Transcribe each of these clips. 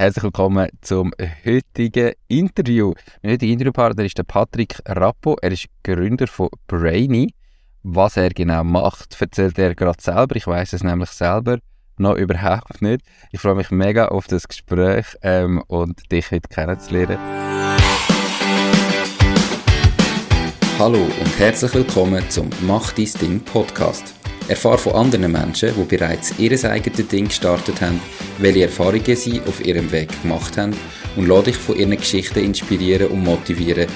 Herzlich willkommen zum heutigen Interview. Mein heutiger Interviewpartner ist der Patrick Rappo. Er ist Gründer von Brainy. Was er genau macht, erzählt er gerade selber. Ich weiß es nämlich selber noch überhaupt nicht. Ich freue mich mega auf das Gespräch ähm, und dich heute kennenzulernen. Hallo und herzlich willkommen zum Mach dein Ding Podcast. Erfahre von anderen Menschen, die bereits ihr eigenes Ding gestartet haben, welche Erfahrungen sie auf ihrem Weg gemacht haben und lade dich von ihren Geschichten inspirieren und motivieren,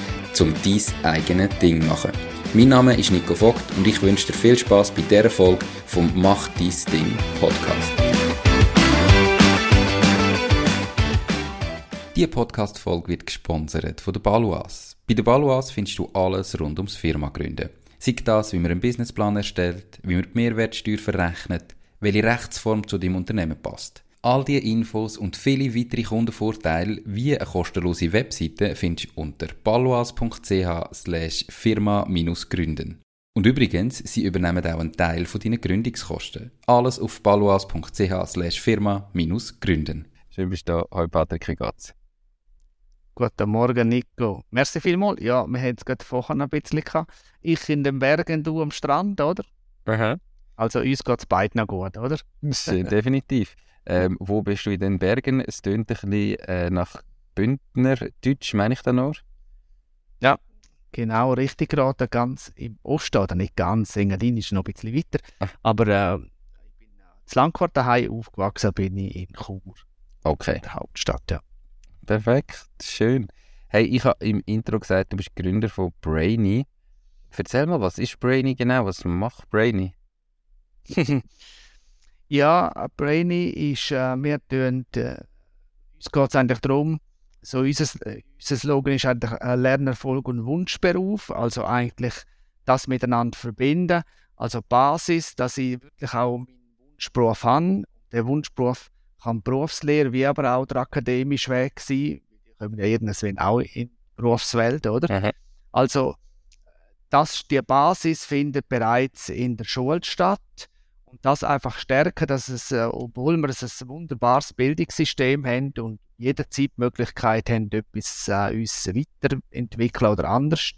um dein eigenes Ding zu machen. Mein Name ist Nico Vogt und ich wünsche dir viel Spaß bei dieser Folge vom Mach dein Ding Podcast. Diese Podcast-Folge wird gesponsert von der Baluas. Bei der Baluas findest du alles rund ums Firma gründen. Sei das, wie man einen Businessplan erstellt, wie man die Mehrwertsteuer verrechnet, welche Rechtsform zu deinem Unternehmen passt. All diese Infos und viele weitere Kundenvorteile wie eine kostenlose Webseite findest du unter paloas.ch slash firma-gründen. Und übrigens, sie übernehmen auch einen Teil von deinen Gründungskosten. Alles auf paloas.ch slash firma-gründen. Schön bist du da. Hallo Patrick, wie geht's? Guten Morgen, Nico. Merci vielmals. Ja, wir haben es gerade vorher noch ein bisschen gehabt. Ich in den Bergen, du am Strand, oder? Aha. Also uns geht es beiden noch gut, oder? Definitiv. Ähm, wo bist du in den Bergen? Es tönt ein bisschen äh, nach Bündner Deutsch, meine ich da noch? Ja, genau, richtig geraten. Ganz im Osten, oder nicht ganz, Engadin ist noch ein bisschen weiter. Ach. Aber äh, ich bin zu Langquart daheim aufgewachsen, bin ich in Chur. Okay. Der Hauptstadt, ja. Perfekt, schön. Hey, ich habe im Intro gesagt, du bist Gründer von Brainy. Erzähl mal, was ist Brainy genau? Was macht Brainy? ja, Brainy ist, äh, wir tun, äh, uns geht es eigentlich darum, so unser, äh, unser Slogan ist eigentlich äh, Lernerfolg und Wunschberuf, also eigentlich das miteinander verbinden. Also Basis, dass ich wirklich auch meinen Wunschberuf habe. Der Wunschberuf kann Berufslehre wie aber auch der akademische Weg sein. Die kommen ja irgendwann auch in die Berufswelt, oder? Mhm. Also, das, die Basis findet bereits in der Schule statt. Und das einfach stärken, dass es, äh, obwohl wir ein wunderbares Bildungssystem haben und jederzeit Möglichkeit haben, etwas äh, uns weiterentwickeln oder anders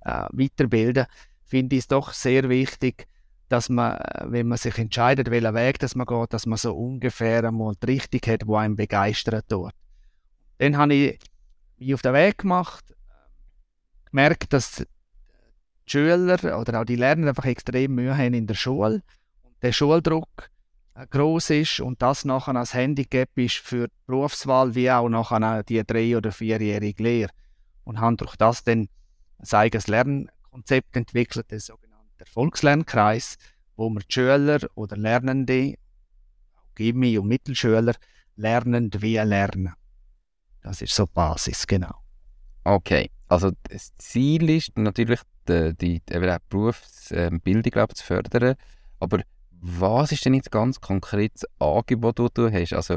äh, weiterbilden, finde ich es doch sehr wichtig, dass man, wenn man sich entscheidet, welchen Weg dass man geht, dass man so ungefähr einmal die Richtung hat, die einem begeistert dort. Dann habe ich mich auf den Weg gemacht, gemerkt, dass Schüler oder auch die Lerner einfach extrem Mühe haben in der Schule und der Schuldruck äh, groß ist und das nachher als Handicap ist für die Berufswahl wie auch nachher die drei- oder vierjährige Lehre. Und haben durch das dann ein eigenes Lernkonzept entwickelt, das der Volkslernkreis, wo wir die Schüler oder Lernende, Gimmi und Mittelschüler, lernen wie lernen. Das ist so die Basis, genau. Okay, also das Ziel ist natürlich, die, die, die Berufsbildung glaub, zu fördern, aber was ist denn jetzt ganz konkret das Angebot, das du hast? Also,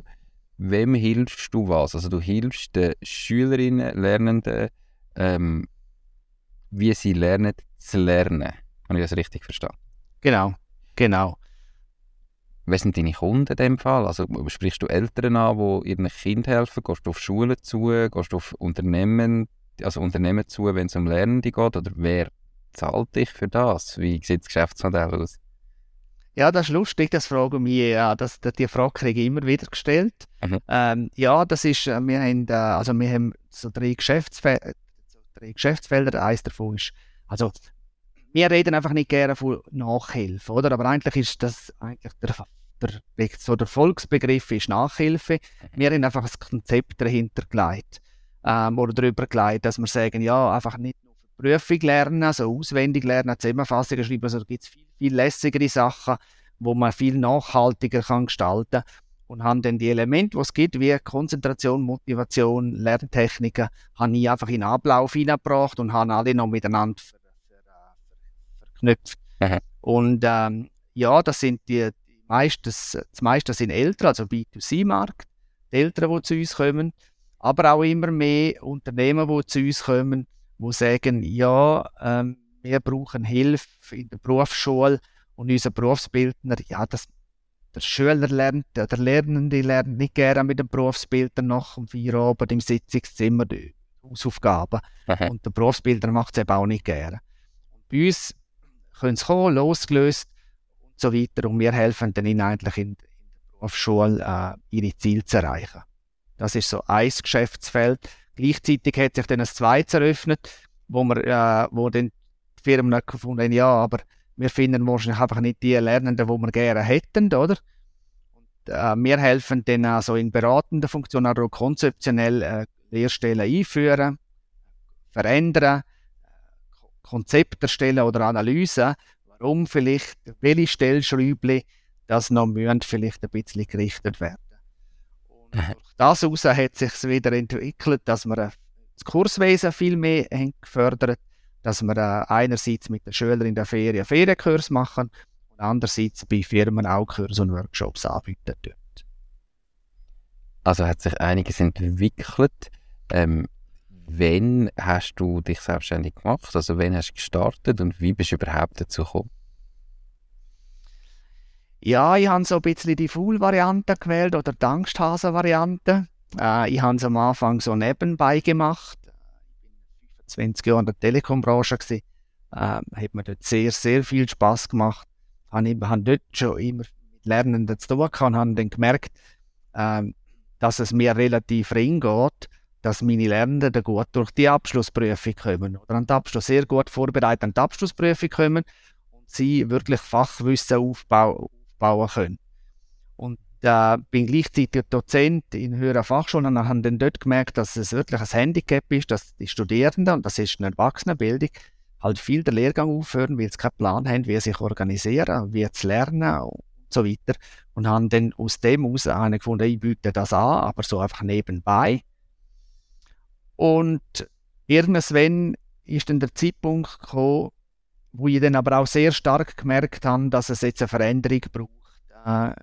wem hilfst du was? Also, du hilfst den Schülerinnen, Lernenden, ähm, wie sie lernen zu lernen. Habe ich das richtig verstanden? Genau, genau. Wer sind deine Kunden in dem Fall? Also sprichst du Eltern an, die ihren Kind helfen? Gehst du auf Schulen zu? Gehst du auf Unternehmen, also Unternehmen zu, wenn es um Lernende geht? Oder wer zahlt dich für das? Wie sieht das Geschäftsmodell aus? Ja, das ist lustig, das fragen mich, ja, das, die Frage kriege ich immer wieder gestellt. Mhm. Ähm, ja, das ist, äh, wir haben, äh, also wir haben so drei, Geschäftsfe drei Geschäftsfelder, eins davon ist, also wir reden einfach nicht gerne von Nachhilfe, oder? Aber eigentlich ist das eigentlich der, der, so der Volksbegriff ist Nachhilfe. Mhm. Wir haben einfach ein Konzept dahinter gelegt ähm, oder darüber gelegt, dass wir sagen, ja, einfach nicht nur Prüfung lernen, also auswendig lernen, Zusammenfassungen schreiben, also da gibt es viel, viel lässigere Sachen, wo man viel nachhaltiger kann gestalten und haben dann die Elemente, die es gibt, wie Konzentration, Motivation, Lerntechniken, habe ich einfach in den Ablauf hineingebracht und haben alle noch miteinander verknüpft. Aha. Und ähm, ja, das sind die, die meisten, das, das meiste sind Eltern, also B2C-Markt, die Eltern, die zu uns kommen, aber auch immer mehr Unternehmen, die zu uns kommen, die sagen, ja, ähm, wir brauchen Hilfe in der Berufsschule und unser Berufsbildner, ja, das der Schüler lernt, der Lernende lernt nicht gerne mit dem Berufsbilder nach dem Feierabend im Sitzungszimmer die Hausaufgaben. Aha. Und der Berufsbilder macht es eben auch nicht gerne. bei uns können sie kommen, losgelöst und so weiter. Und wir helfen dann ihnen eigentlich in, in der Berufsschule äh, ihre Ziele zu erreichen. Das ist so ein Geschäftsfeld. Gleichzeitig hat sich dann ein zweites eröffnet, wo, wir, äh, wo dann die Firmen gefunden haben, ja, aber wir finden wahrscheinlich einfach nicht die Lernenden, die wir gerne hätten, oder? Und, äh, wir helfen dann also in beratender Funktion auch konzeptionell äh, Lehrstellen einführen, verändern, Konzepte erstellen oder Analysen, warum vielleicht welche Stellschräubchen das noch müssen vielleicht ein bisschen gerichtet werden. Das heraus hat sich wieder entwickelt, dass wir das Kurswesen viel mehr haben gefördert dass wir äh, einerseits mit den Schülern in der Ferien Ferienkurs machen und andererseits bei Firmen auch Kurse und Workshops anbieten. Dort. Also hat sich einiges entwickelt. Ähm, wann hast du dich selbstständig gemacht? Also wann hast du gestartet und wie bist du überhaupt dazu gekommen? Ja, ich habe so ein bisschen die Full-Variante gewählt oder die Angsthasen-Variante. Äh, ich habe es am Anfang so nebenbei gemacht. 20 Jahre in der Telekom-Branche gewesen. Ähm, hat mir dort sehr, sehr viel Spaß gemacht. Habe, ich, habe dort schon immer mit Lernenden zu tun gehabt und habe dann gemerkt, ähm, dass es mir relativ ring geht, dass meine Lernenden gut durch die Abschlussprüfung kommen oder an den Abschluss sehr gut vorbereitet an die Abschlussprüfung kommen und sie wirklich Fachwissen aufbauen, aufbauen können. Und äh, bin gleichzeitig Dozent in höheren Fachschulen und habe dann dort gemerkt, dass es wirklich ein Handicap ist, dass die Studierenden, und das ist eine Erwachsenenbildung, halt viel den Lehrgang aufhören, weil sie keinen Plan haben, wie sie sich organisieren, wie zu lernen und so weiter. Und haben dann aus dem heraus gefunden, ich biete das an, aber so einfach nebenbei. Und irgendwann ist dann der Zeitpunkt gekommen, wo ich dann aber auch sehr stark gemerkt habe, dass es jetzt eine Veränderung braucht. Äh,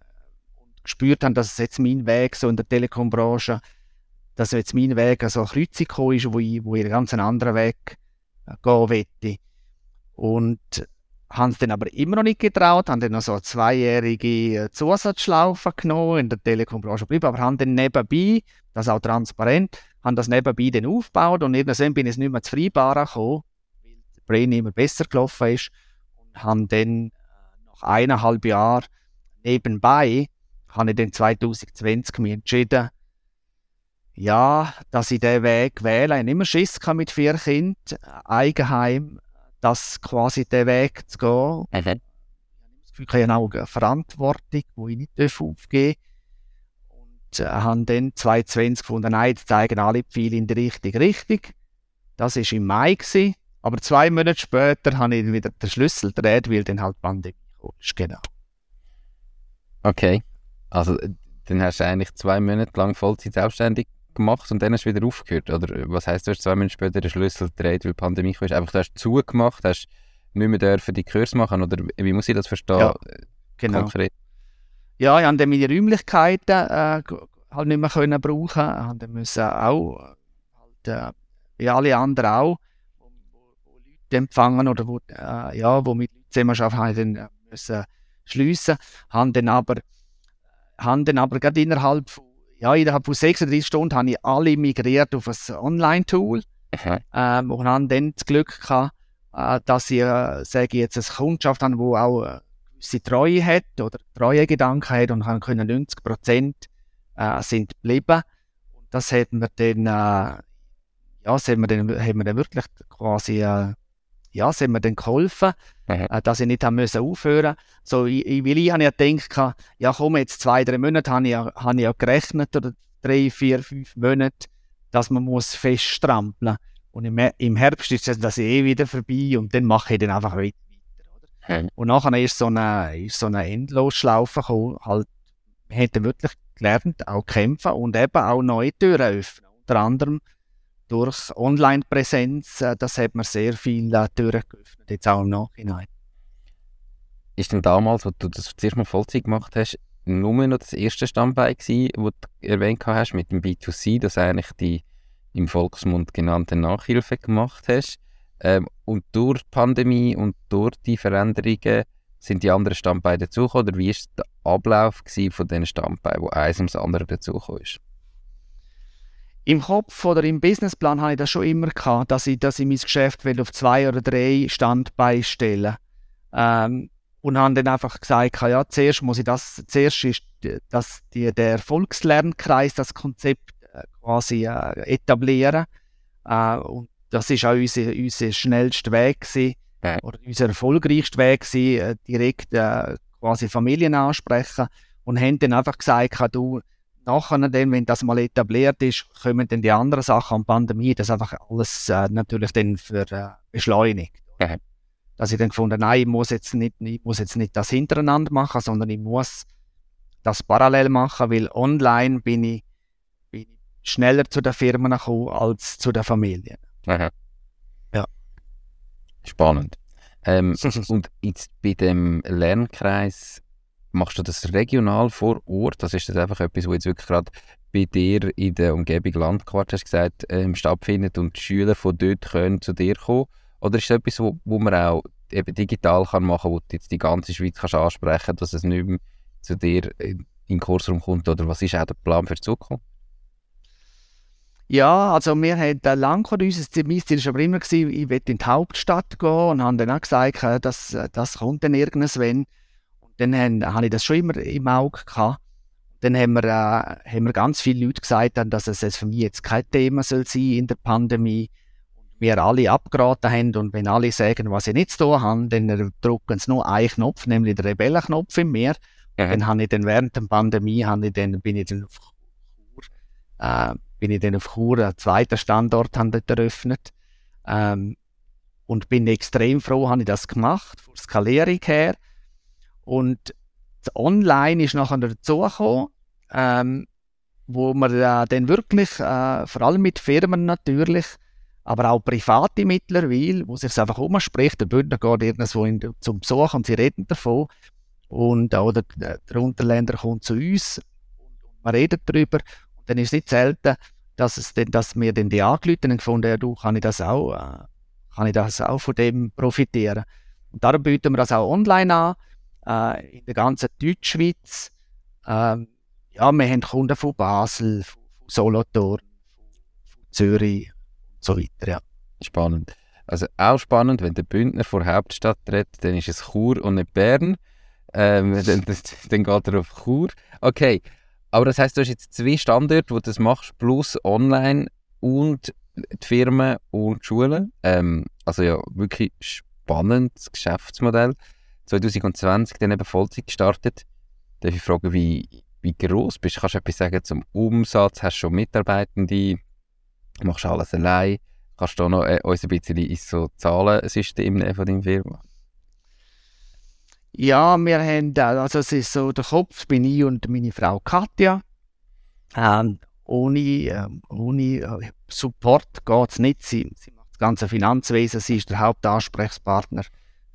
gespürt haben, dass es jetzt mein Weg so in der Telekom-Branche, dass jetzt mein Weg so eine Kreuzung ist, wo ich, wo ich einen ganz anderen Weg äh, gehen möchte. Und haben es dann aber immer noch nicht getraut, haben dann noch so eine zweijährige äh, Zusatzschlaufe genommen, in der Telekom-Branche geblieben, aber haben dann nebenbei, das auch transparent, haben das nebenbei dann aufgebaut und irgendwann bin ich nicht mehr zu Freibaren gekommen, Brain immer besser gelaufen ist und haben dann äh, nach eineinhalb Jahren nebenbei habe ich dann 2020 mich entschieden, ja, dass ich diesen Weg wähle. Ich habe immer Schiss mit vier Kindern, Eigenheim, das quasi den Weg zu gehen. Mhm. Ich habe das Gefühl, ich habe auch eine Verantwortung, die ich nicht aufgeben darf. Und äh, habe dann 2020 gefunden, nein, jetzt zeigen alle Pfeile in die richtige Richtung. Das war im Mai. Gewesen. Aber zwei Monate später habe ich wieder den Schlüssel gedreht, weil dann halt die Pandemie kam. Genau. Okay. Also, dann hast du eigentlich zwei Monate lang Vollzeit selbstständig gemacht und dann hast du wieder aufgehört? Oder was heisst, du hast zwei Monate später den Schlüssel gedreht, weil die Pandemie kam? Einfach, du hast zugemacht, hast nicht mehr dürfen die Kurs machen? Oder wie muss ich das verstehen? Ja, genau. Konkret? Ja, ich konnte meine Räumlichkeiten äh, halt nicht mehr können brauchen. Ich musste auch, halt, äh, wie alle anderen auch, wo, wo, wo Leute empfangen oder wo, äh, ja, wo mit zusammenarbeiten, haben dann äh, müssen schliessen. Haben dann aber haben dann aber gerade innerhalb, ja, innerhalb von 36 Stunden habe ich alle migriert auf ein Online-Tool ähm, und haben dann das Glück gehabt, äh, dass ich, äh, sage ich jetzt, eine Kundschaft habe, die auch gewisse Treue hat oder treue Gedanken hat und haben können 90 Prozent äh, sind geblieben. Und das hätten wir dann, ja, das wir dann, haben wir dann wirklich quasi ja, sind mir dann geholfen, mhm. äh, dass ich nicht haben müssen aufhören So, ich, ich, weil ich habe ja gedacht, ja komm, jetzt zwei, drei Monate habe ich, ja, habe ich ja gerechnet, oder drei, vier, fünf Monate, dass man muss feststrampeln Und im, im Herbst ist das eh wieder vorbei und dann mache ich dann einfach weiter. Mhm. Und nachher ist so eine, ist so eine Endlosschlaufe gekommen, halt, wir hätten wirklich gelernt, auch kämpfen und eben auch neue Türen öffnen. Unter anderem durch Online-Präsenz, äh, das hat mir sehr viel äh, Türen geöffnet, jetzt auch im Nachhinein. Ist denn damals, als du das zuerst mal Vollzeit gemacht hast, nur noch das erste Standbein gewesen, das du erwähnt hast, mit dem B2C, das eigentlich die im Volksmund genannte Nachhilfe gemacht hast? Ähm, und durch die Pandemie und durch die Veränderungen sind die anderen Standbeine dazugekommen oder wie war der Ablauf von diesen Standbeinen, wo eins ums andere dazugekommen ist? Im Kopf oder im Businessplan habe ich das schon immer gehabt, dass ich, dass ich mein Geschäft auf zwei oder drei Standbeine stellen ähm, und habe dann einfach gesagt, ja, zuerst muss ich das, zuerst ist das, die, der Erfolgslernkreis, das Konzept äh, quasi äh, etablieren. Äh, und das ist auch unser, unser schnellster Weg gewesen, ja. oder unser erfolgreichster Weg gewesen, äh, direkt äh, quasi Familien ansprechen und haben dann einfach gesagt, du, nachher, dann, wenn das mal etabliert ist, kommen dann die anderen Sachen an Pandemie, das einfach alles äh, natürlich dann für äh, beschleunigt. Ja. Dass ich dann gefunden, nein, ich muss jetzt nicht, ich muss jetzt nicht das hintereinander machen, sondern ich muss das parallel machen, weil online bin ich, bin ich schneller zu den Firmen gekommen als zu den Familien. Aha. Ja. Spannend. Ähm, und jetzt bei dem Lernkreis Machst du das regional vor Ort? Das ist das einfach etwas, was jetzt wirklich gerade bei dir in der Umgebung Landquart, hast gesagt, ähm, stattfindet und die Schüler von dort können zu dir kommen? Oder ist es etwas, wo, wo man auch eben digital kann machen kann, wo du jetzt die ganze Schweiz kannst ansprechen dass es nicht mehr zu dir in den Kursraum kommt? Oder was ist auch der Plan für die Zukunft? Ja, also wir haben lange unser mein Ziel war aber immer, gewesen, ich will in die Hauptstadt gehen und haben dann auch gesagt, äh, das, äh, das kommt dann irgendwann dann haben, habe ich das schon immer im Auge gehabt. Dann haben wir, äh, haben wir ganz viele Leute gesagt, dass es für mich jetzt kein Thema soll sein in der Pandemie. Und wir alle abgeraten haben und wenn alle sagen, was sie nicht zu tun haben, dann drücken sie nur einen Knopf, nämlich den Rebellenknopf im Meer. Mhm. Dann habe ich dann während der Pandemie, habe ich dann, bin ich dann auf Chur, äh, bin ich dann auf Chur, einen zweiten Standort haben dort eröffnet. Ähm, und bin extrem froh, habe ich das gemacht, von Skalierung her. Und Online ist nachher dazugekommen, ähm, wo man äh, dann wirklich, äh, vor allem mit Firmen natürlich, aber auch private mittlerweile, wo sich einfach umspricht, der Bündner geht irgendwo in, zum Besuch und sie reden davon. Und äh, oder der Unterländer kommt zu uns und man redet darüber. Und dann ist es nicht selten, dass, es denn, dass wir dann die angelüht und gefunden ja, du, kann ich das auch, äh, kann ich das auch von dem profitieren. Und darum bieten wir das auch online an äh, in der ganzen Deutschschweiz. Ähm, ja, wir haben Kunden von Basel, von Solothurn, von Zürich und so weiter, ja. Spannend. Also auch spannend, wenn der Bündner vor Hauptstadt redet, dann ist es Chur und nicht Bern. Ähm, dann, dann geht er auf Chur. Okay, aber das heißt, du hast jetzt zwei Standorte, wo du das machst, plus online und die Firmen und die Schulen. Ähm, also ja, wirklich spannendes Geschäftsmodell. 2020 dann eben Vollzeit gestartet. Darf ich fragen, wie, wie groß bist du? Kannst du etwas sagen zum Umsatz? Hast du schon Mitarbeitende? Machst du alles allein? Kannst du noch äh, uns ein bisschen ins so Zahlensystem von deiner Firma? Ja, wir haben, also es ist so, der Kopf bin ich und meine Frau Katja. Ähm, ohne, ähm, ohne äh, Support geht es nicht. Sie, sie macht das ganze Finanzwesen, sie ist der Hauptansprechpartner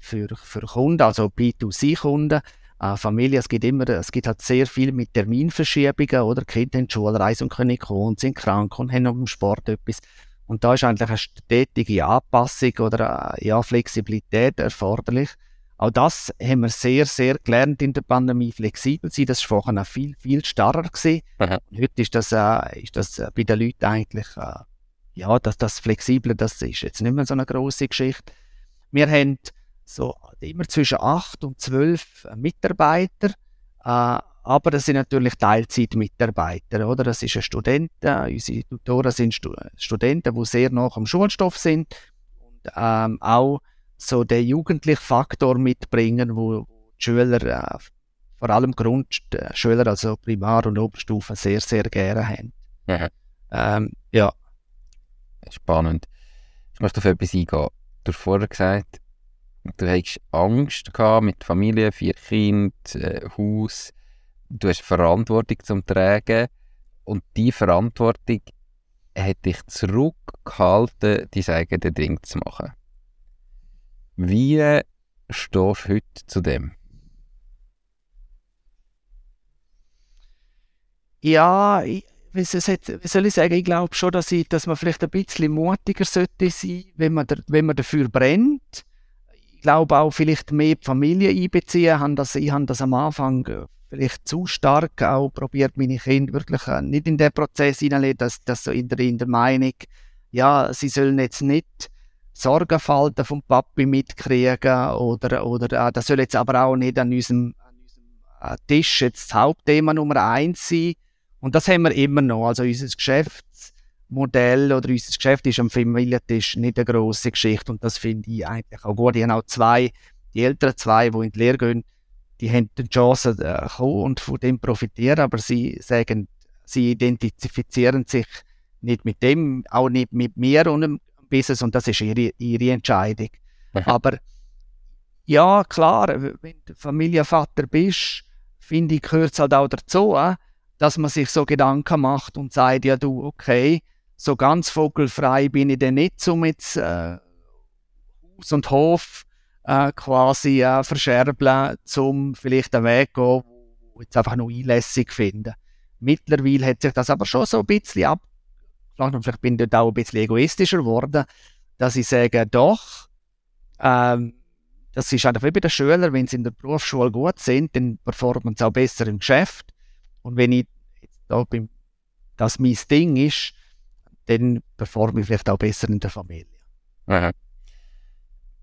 für, für Kunden, also B2C-Kunden. Äh, Familie, es gibt immer, es gibt halt sehr viel mit Terminverschiebungen, oder? Kinder in die Schulreise und können kommen und sind krank und haben noch im Sport etwas. Und da ist eigentlich eine stetige Anpassung oder äh, ja, Flexibilität erforderlich. Auch das haben wir sehr, sehr gelernt in der Pandemie, flexibel zu sein. Das war vorher noch viel, viel starrer gewesen. Heute ist das, äh, ist das bei den Leuten eigentlich, äh, ja, dass das Flexible, das ist jetzt nicht mehr so eine große Geschichte. Wir haben so immer zwischen acht und zwölf Mitarbeiter. Äh, aber das sind natürlich Teilzeitmitarbeiter, oder? Das ist ein Student, äh, unsere Tutoren sind Stu Studenten, die sehr nach am Schulstoff sind und ähm, auch so den jugendlichen Faktor mitbringen, wo, die Schüler, äh, vor allem Grundschüler, also Primar- und Oberstufe, sehr, sehr gerne haben. Ja. Ähm, ja. Spannend. Ich möchte auf etwas eingehen. Du hast vorher gesagt, Du hattest Angst gehabt mit Familie, vier Kinder, äh, Haus. Du hast Verantwortung zum Tragen. Und diese Verantwortung hat dich zurückgehalten, dein eigenes Ding zu machen. Wie stehst du heute zu dem? Ja, ich, wie soll ich sagen, ich glaube schon, dass, ich, dass man vielleicht ein bisschen mutiger sollte sein, wenn man, wenn man dafür brennt glaube auch vielleicht mehr die Familie einbeziehen. Haben das, ich habe das am Anfang vielleicht zu stark auch probiert, meine Kinder wirklich äh, nicht in den Prozess hineinlegen, dass, dass so in der, in der Meinung, ja, sie sollen jetzt nicht Sorgenfalten vom Papi mitkriegen oder, oder äh, das soll jetzt aber auch nicht an unserem, an unserem äh, Tisch jetzt das Hauptthema Nummer eins sein. Und das haben wir immer noch. Also unser Geschäftsmodell oder unser Geschäft ist am Familientisch nicht eine grosse Geschichte und das finde ich eigentlich auch gut. Ich habe auch zwei, die älteren zwei, die in die Lehre gehen, die haben die Chance äh, kommen und von dem profitieren, aber sie sagen, sie identifizieren sich nicht mit dem, auch nicht mit mir und dem Business und das ist ihre, ihre Entscheidung. Mhm. Aber ja, klar, wenn du Familienvater bist, finde ich, gehört es halt auch dazu, äh, dass man sich so Gedanken macht und sagt, ja du, okay, so ganz vogelfrei bin ich denn nicht, um jetzt äh, Haus und Hof äh, quasi äh, verscherbeln, um vielleicht einen Weg zu gehen, wo jetzt einfach noch einlässig finden. Mittlerweile hat sich das aber schon so ein bisschen ab und vielleicht bin ich dort auch ein bisschen egoistischer geworden, dass ich sage, doch, ähm, das ist einfach wie bei den Schülern, wenn sie in der Berufsschule gut sind, dann performen sie auch besser im Geschäft. Und wenn ich da bin, das mein Ding ist, dann performe ich vielleicht auch besser in der Familie. Aha.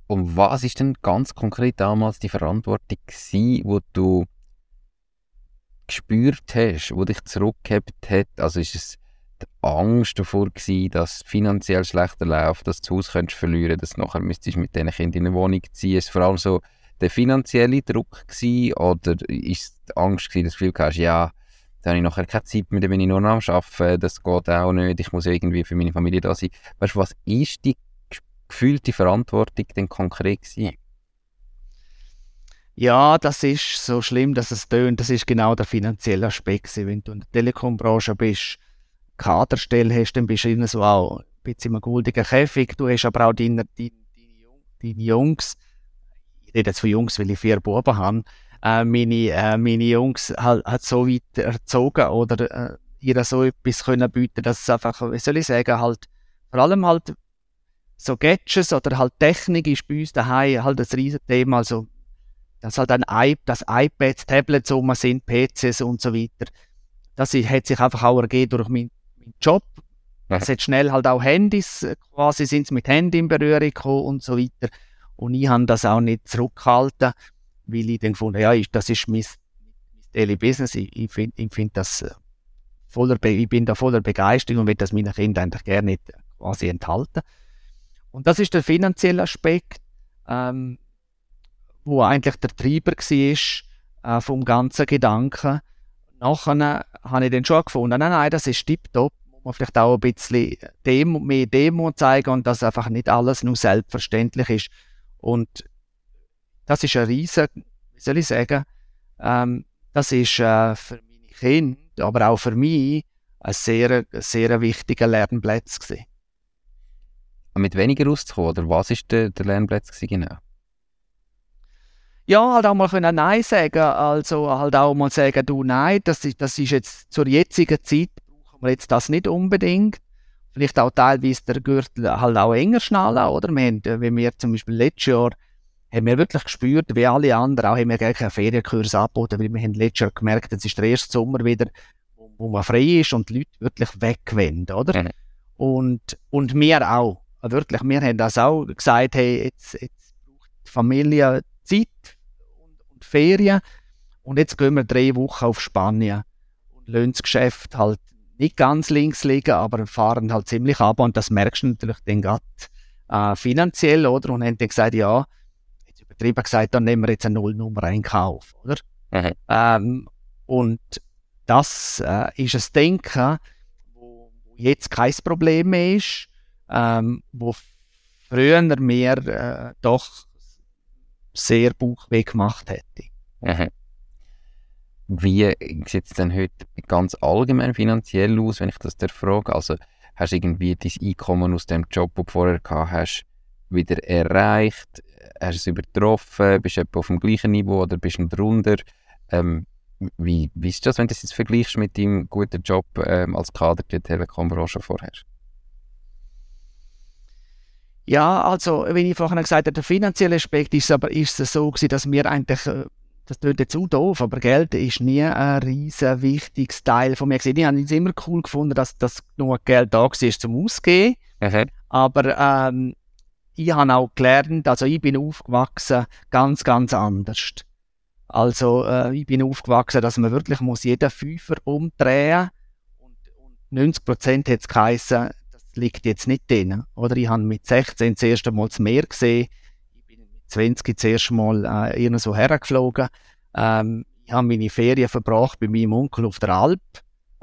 Und was ist denn ganz konkret damals die Verantwortung gewesen, wo du gespürt hast, wo dich zurückgehabt hat? Also ist es die Angst davor gewesen, dass finanziell schlechter läuft, dass du das Haus könntest verlieren dass du nachher müsstest mit diesen Kindern in eine Wohnung ziehen. Ist vor allem so der finanzielle Druck gewesen, oder ist die Angst gewesen, dass du das Gefühl hast, ja, dann habe ich nachher keine Zeit mehr, dann bin ich nur noch am Arbeiten, das geht auch nicht, ich muss irgendwie für meine Familie da sein. Weißt du, was ist die gefühlte Verantwortung denn konkret gewesen? Ja, das ist so schlimm, dass es tönt. Das ist genau der finanzielle Aspekt. Wenn du in der Telekombranche bist, Kaderstelle hast, dann bist du immer so auch ein bisschen im goldigen Käfig. Du hast aber auch deine, deine, deine Jungs, ich rede jetzt von Jungs, weil ich vier Buben habe, äh, meine, äh, meine Jungs halt, halt so weit erzogen oder äh, ihr so etwas können bieten, dass es einfach, wie soll ich sagen, halt, vor allem halt so Gadgets oder halt Technik ist bei uns daheim halt ein riesen Thema, also dass halt ein iPad, das iPad, Tablets um sind, PCs und so weiter. Das hat sich einfach auch ergeben durch meinen Job. Es hat schnell halt auch Handys, äh, quasi sind sie mit Handy in Berührung gekommen und so weiter. Und ich habe das auch nicht zurückgehalten, weil ich dann gefunden ja, das ist mein, Daily Business. Ich, ich finde ich find das äh, voller, ich bin da voller Begeisterung und will das meinen Kindern eigentlich gerne nicht quasi enthalten. Und das ist der finanzielle Aspekt, ähm, wo eigentlich der Treiber war äh, vom ganzen Gedanken. Nachher habe ich dann schon gefunden, nein, nein, das ist tiptop man vielleicht auch ein bisschen Demo, mehr Demo zeigen und dass einfach nicht alles nur selbstverständlich ist. Und das ist ein riesen, wie soll ich sagen, ähm, das ist äh, für meine Kinder, aber auch für mich ein sehr, sehr wichtiger Lernplatz gewesen. Mit weniger rauszukommen, oder was ist der, der Lernplatz genau? Ja, halt auch mal können Nein sagen, also halt auch mal sagen, du Nein, das ist, das ist jetzt zur jetzigen Zeit brauchen wir jetzt das nicht unbedingt. Vielleicht auch teilweise der Gürtel halt auch enger schnallen, oder? Wir haben, äh, wenn wir zum Beispiel letztes Jahr haben wir wirklich gespürt, wie alle anderen, auch haben wir gar keinen Ferienkurs angeboten, weil wir haben letztes Jahr gemerkt, es ist der erste Sommer wieder, wo, wo man frei ist und die Leute wirklich wegwenden, oder? Mhm. Und, und wir auch. Wirklich, wir haben das auch gesagt, hey, jetzt, jetzt braucht die Familie Zeit und, und Ferien und jetzt gehen wir drei Wochen auf Spanien und lassen das Geschäft halt nicht ganz links liegen, aber fahren halt ziemlich ab und das merkst du natürlich dann gerade äh, finanziell, oder? Und haben dann gesagt, ja, jetzt übertrieben gesagt, dann nehmen wir jetzt eine Nullnummer in Kauf, oder? Mhm. Ähm, und das äh, ist ein Denken, wo jetzt kein Problem mehr ist, ähm, wo früher mehr äh, doch sehr Bauchweh gemacht hätte. Mhm. Wie sieht es denn heute ganz allgemein finanziell aus, wenn ich das dir frage? Also hast du irgendwie dein Einkommen aus dem Job, den du vorher gehabt hast, wieder erreicht? Hast du es übertroffen? Bist du etwa auf dem gleichen Niveau oder bist du drunter? Ähm, wie, wie ist das, wenn du das jetzt vergleichst mit deinem guten Job ähm, als Kader der Telekom-Branche vorher? Ja, also, wie ich vorhin gesagt habe, der finanzielle Aspekt ist aber ist es so gewesen, dass wir eigentlich, äh, das klingt jetzt auch doof, aber Geld ist nie ein riesen wichtiges Teil von mir gewesen. Ich habe es immer cool gefunden, dass, dass genug Geld da war zum Ausgehen. Mhm. Aber ähm, ich habe auch gelernt, also ich bin aufgewachsen ganz, ganz anders. Also äh, ich bin aufgewachsen, dass man wirklich muss jeden Fünfer umdrehen und, und 90 Prozent hat es geheißen, das liegt jetzt nicht drin. Oder ich habe mit 16 das erste Mal das Meer gesehen, ich bin mit 20 das erste Mal äh, irgendwo hergeflogen. Ähm, ich habe meine Ferien verbracht bei meinem Onkel auf der Alp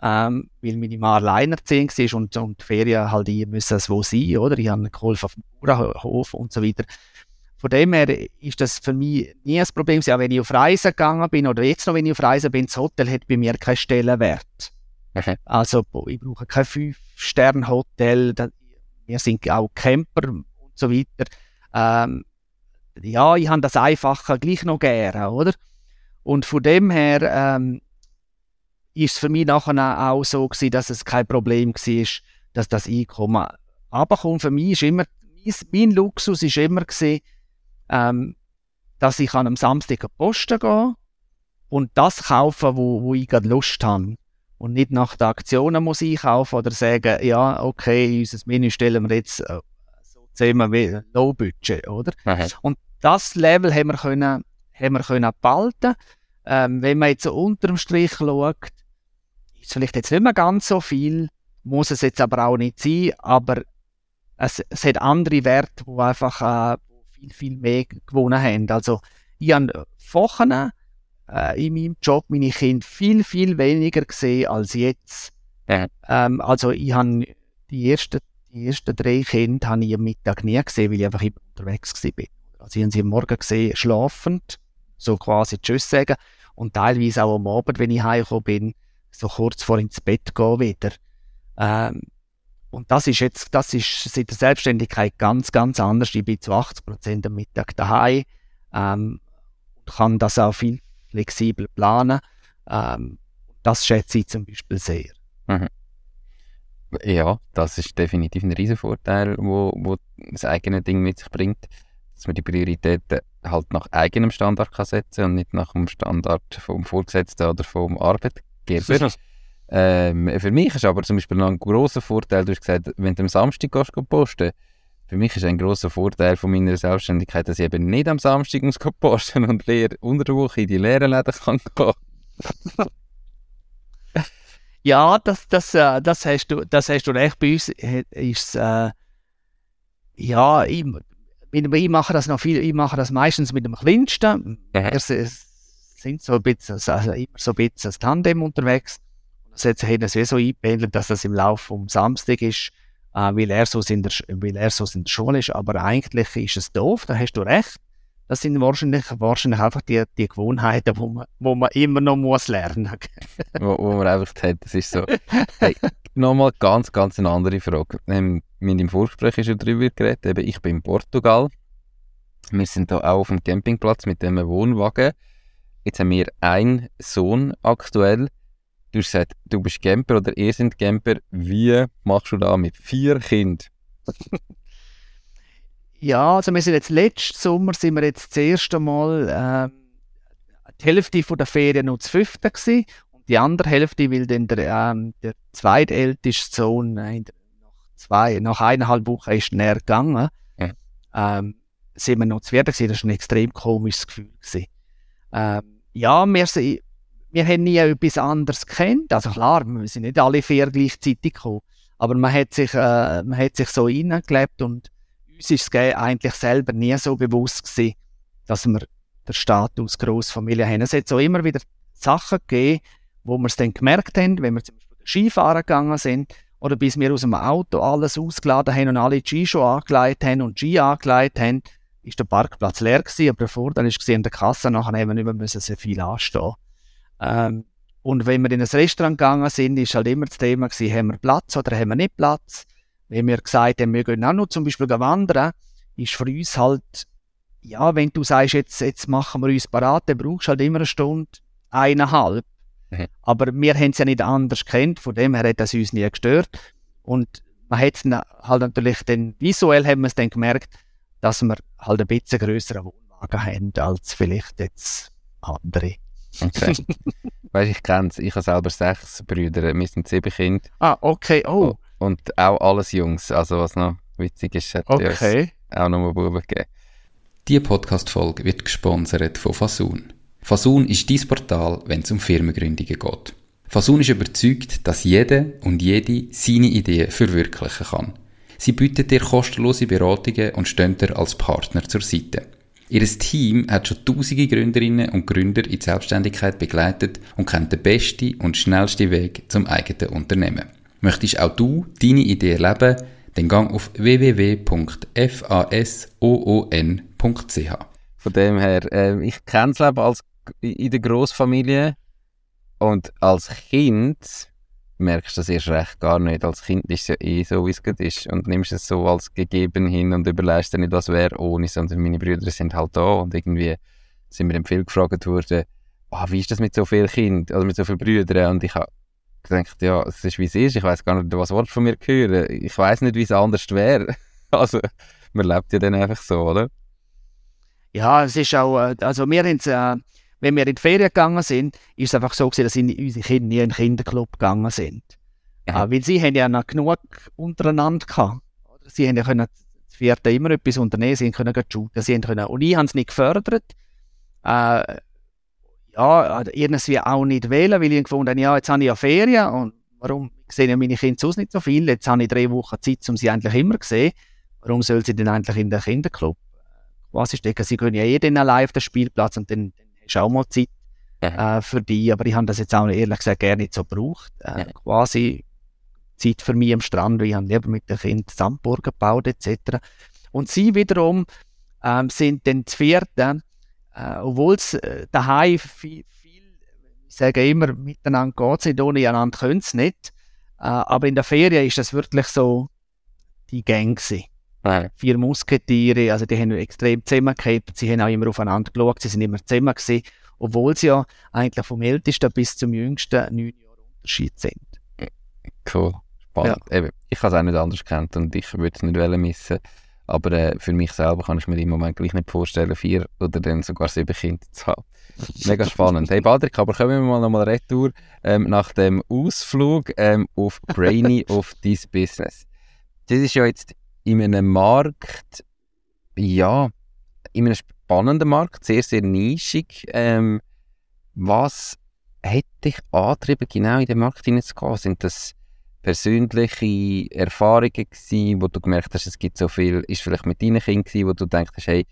ähm, weil meine Mann alleinerziehend war und, und die Ferien halt hier müssen wo sein, oder? Ich habe geholfen auf dem Bauernhof und so weiter. Von dem her ist das für mich nie ein Problem. Auch wenn ich auf Reisen gegangen bin oder jetzt noch, wenn ich auf Reisen bin, das Hotel hat bei mir keinen Stellenwert. Okay. Also ich brauche kein Fünf-Sterne-Hotel. Wir sind auch Camper und so weiter. Ähm, ja, ich habe das Einfache gleich noch gerne, oder? Und von dem her ähm, ist es für mich nachher auch so gewesen, dass es kein Problem war, dass das Einkommen runterkommt. Für mich ist immer, mein Luxus ist immer gewesen, ähm, dass ich an einem Samstag an die Posten gehe und das kaufen, wo, wo ich gerade Lust habe. Und nicht nach den Aktionen muss ich kaufen oder sagen, ja, okay, unser Menü stellen wir jetzt äh, so zehnmal Low Budget, oder? Mhm. Und das Level haben wir können, haben wir können behalten. Ähm, wenn man jetzt so unter dem Strich schaut, ist vielleicht jetzt nicht mehr ganz so viel, muss es jetzt aber auch nicht sein, aber es, es hat andere Werte, die einfach äh, viel, viel mehr gewonnen haben. Also ich habe Wochen äh, in meinem Job meine Kinder viel, viel weniger gesehen als jetzt. Ja. Ähm, also ich habe die ersten, die ersten drei Kinder habe ich am Mittag nie gesehen, weil ich einfach immer unterwegs war. Also ich habe sie am Morgen gesehen, schlafend, so quasi Tschüss sagen und teilweise auch am Abend, wenn ich heimgekommen bin, so kurz vor ins Bett gehen wieder. Ähm, und das ist jetzt, das ist seit der Selbstständigkeit ganz, ganz anders. Ich bin zu 80 Prozent am Mittag daheim ähm, und kann das auch viel flexibel planen. Ähm, das schätze ich zum Beispiel sehr. Mhm. Ja, das ist definitiv ein riesen Vorteil, wo, wo das eigene Ding mit sich bringt, dass man die Prioritäten halt nach eigenem Standard kann setzen und nicht nach dem Standard vom Vorgesetzten oder vom Arbeitgeber Geber. Ähm, für mich ist aber zum Beispiel noch ein großer Vorteil, du hast gesagt, wenn du am Samstag gehst, posten für mich ist ein großer Vorteil von meiner Selbstständigkeit, dass ich eben nicht am Samstag muss posten und leer unter der Woche in die leeren Läden kann gehen. ja, das, das, äh, das, hast du, das hast du recht. Bei uns ist äh, ja, ich, ich mache das noch viel, ich mache das meistens mit dem Kleinsten. Mhm. Es, sind so ein bisschen, also immer so ein bisschen als Tandem unterwegs. Das hat sich das so dass das im Laufe vom Samstag ist, äh, weil, er so in der, weil er so in der Schule ist. Aber eigentlich ist es doof, da hast du recht. Das sind wahrscheinlich, wahrscheinlich einfach die, die Gewohnheiten, wo man, wo man immer noch muss lernen muss. wo, wo man einfach hat, das ist so. Hey, nochmal ganz, ganz eine andere Frage. Ähm, wir haben im Vorgespräch schon darüber geredet, eben ich bin in Portugal. Wir sind da auch auf dem Campingplatz mit dem Wohnwagen. Jetzt haben wir einen Sohn aktuell. Du hast gesagt, du bist Camper oder ihr seid Camper. Wie machst du da mit vier Kindern? ja, also wir sind jetzt letzten Sommer sind wir jetzt das erste Mal äh, die Hälfte von der Ferien noch das fünfte gewesen. und die andere Hälfte, weil dann der, ähm, der zweitälteste Sohn äh, nach zwei, nach eineinhalb Wochen ist näher gegangen, ja. ähm, sind wir noch zu viert gewesen. Das war ein extrem komisches Gefühl gewesen. Ähm, ja, wir, wir haben nie etwas anderes kennt. Also klar, wir sind nicht alle vier gleichzeitig gekommen. Aber man hat sich, äh, man hat sich so hineingelebt und uns ist es eigentlich selber nie so bewusst gewesen, dass wir den Status Großfamilie haben. Es hat so immer wieder Sachen gegeben, wo wir es dann gemerkt haben, wenn wir zum Beispiel Skifahren gegangen sind oder bis wir aus dem Auto alles ausgeladen haben und alle die Ski angelegt haben und Ski angelegt haben, ist der Parkplatz leer gewesen, aber der Vorteil ist gesehen, an der Kasse nachher haben wir nicht mehr müssen so viel anstehen. Ähm, und wenn wir in ein Restaurant gegangen sind, ist halt immer das Thema gewesen, haben wir Platz oder haben wir nicht Platz? Wenn wir gesagt haben, wir gehen auch noch zum Beispiel wandern, ist für uns halt, ja, wenn du sagst, jetzt, jetzt machen wir uns parat, dann brauchst du halt immer eine Stunde, eineinhalb. Mhm. Aber wir haben es ja nicht anders kennt, von dem her hat das uns nie gestört. Und man hat halt natürlich dann, visuell haben wir es dann gemerkt, dass wir halt ein bisschen größeren Wohnwagen haben als vielleicht jetzt andere. Okay. weißt ich kenne es. Ich habe selber sechs Brüder. Wir sind sieben Kinder. Ah, okay. Oh. Und auch alles Jungs. Also, was noch witzig ist, hat okay. auch noch mal Buben gegeben. Diese Podcast-Folge wird gesponsert von Fasun. Fasun ist dein Portal, wenn es um Firmengründungen geht. Fasun ist überzeugt, dass jede und jede seine Ideen verwirklichen kann. Sie bietet dir kostenlose Beratungen und stehen dir als Partner zur Seite. Ihr Team hat schon tausende Gründerinnen und Gründer in die Selbstständigkeit begleitet und kennt den besten und schnellsten Weg zum eigenen Unternehmen. Möchtest auch du deine Idee erleben? Dann gang auf www.fasoon.ch. Von dem her, äh, ich kenne es als in der Großfamilie und als Kind merkst das erst recht gar nicht. Als Kind ist es ja eh so, wie es gerade ist. Und nimmst es so als gegeben hin und überlegst dir nicht, was wäre ohne, sondern meine Brüder sind halt da und irgendwie sind mir dann viel gefragt worden, oh, wie ist das mit so vielen Kindern, also mit so vielen Brüdern? Und ich habe gedacht, ja, es ist wie es ist, ich weiß gar nicht, was Wort von mir hören. Ich weiß nicht, wie es anders wäre. also, man lebt ja dann einfach so, oder? Ja, es ist auch, äh, also wir haben äh, wenn wir in die Ferien gegangen sind, ist es einfach so gewesen, dass unsere Kinder nie in den Kinderclub gegangen sind. Ja. Äh, weil sie haben ja noch genug untereinander gehabt. Sie haben ja können das vierte immer etwas unternehmen, sie können shooten, sie können, und ich habe es nicht gefördert. Äh, ja, irgendwie auch nicht wählen, weil ich gefunden habe, ja, jetzt habe ich ja Ferien und warum sehen ja meine Kinder sonst nicht so viel? Jetzt habe ich drei Wochen Zeit, um sie eigentlich immer zu sehen. Warum soll sie denn eigentlich in den Kinderclub? Was ist das? Sie können ja eh dann allein auf den Spielplatz und dann ist auch mal Zeit äh, für die, aber ich habe das jetzt auch ehrlich gesagt gerne nicht so gebraucht. Äh. Quasi Zeit für mich am Strand, ich habe lieber mit den Kindern Sandburgen gebaut etc. Und sie wiederum ähm, sind dann zu vierten, äh, obwohl es äh, daheim viel, viel, ich sage immer, miteinander geht es ohne einander können es nicht. Äh, aber in der Ferien ist das wirklich so die Gang gewesen. Ja. Vier Musketiere, also die haben extrem zusammengehabt, sie haben auch immer aufeinander geschaut, sie sind immer zusammen gewesen, obwohl sie ja eigentlich vom Ältesten bis zum Jüngsten neun Jahre Unterschied sind. Cool, spannend. Ja. Eben, ich habe es auch nicht anders kennt und ich würde es nicht missen. Aber äh, für mich selber kann ich mir im Moment gleich nicht vorstellen, vier oder dann sogar sieben Kinder zu haben. Mega spannend. Hey Patrick, aber kommen wir mal nochmal retour ähm, nach dem Ausflug ähm, auf Brainy of this Business. Das ist ja jetzt in einem Markt, ja, in einem spannenden Markt, sehr, sehr nischig. Ähm, was hat dich angetrieben, genau in den Markt hineinzugehen? Sind das persönliche Erfahrungen gewesen, wo du gemerkt hast, es gibt so viel, ist vielleicht mit deinen Kindern gewesen, wo du denkst, hey,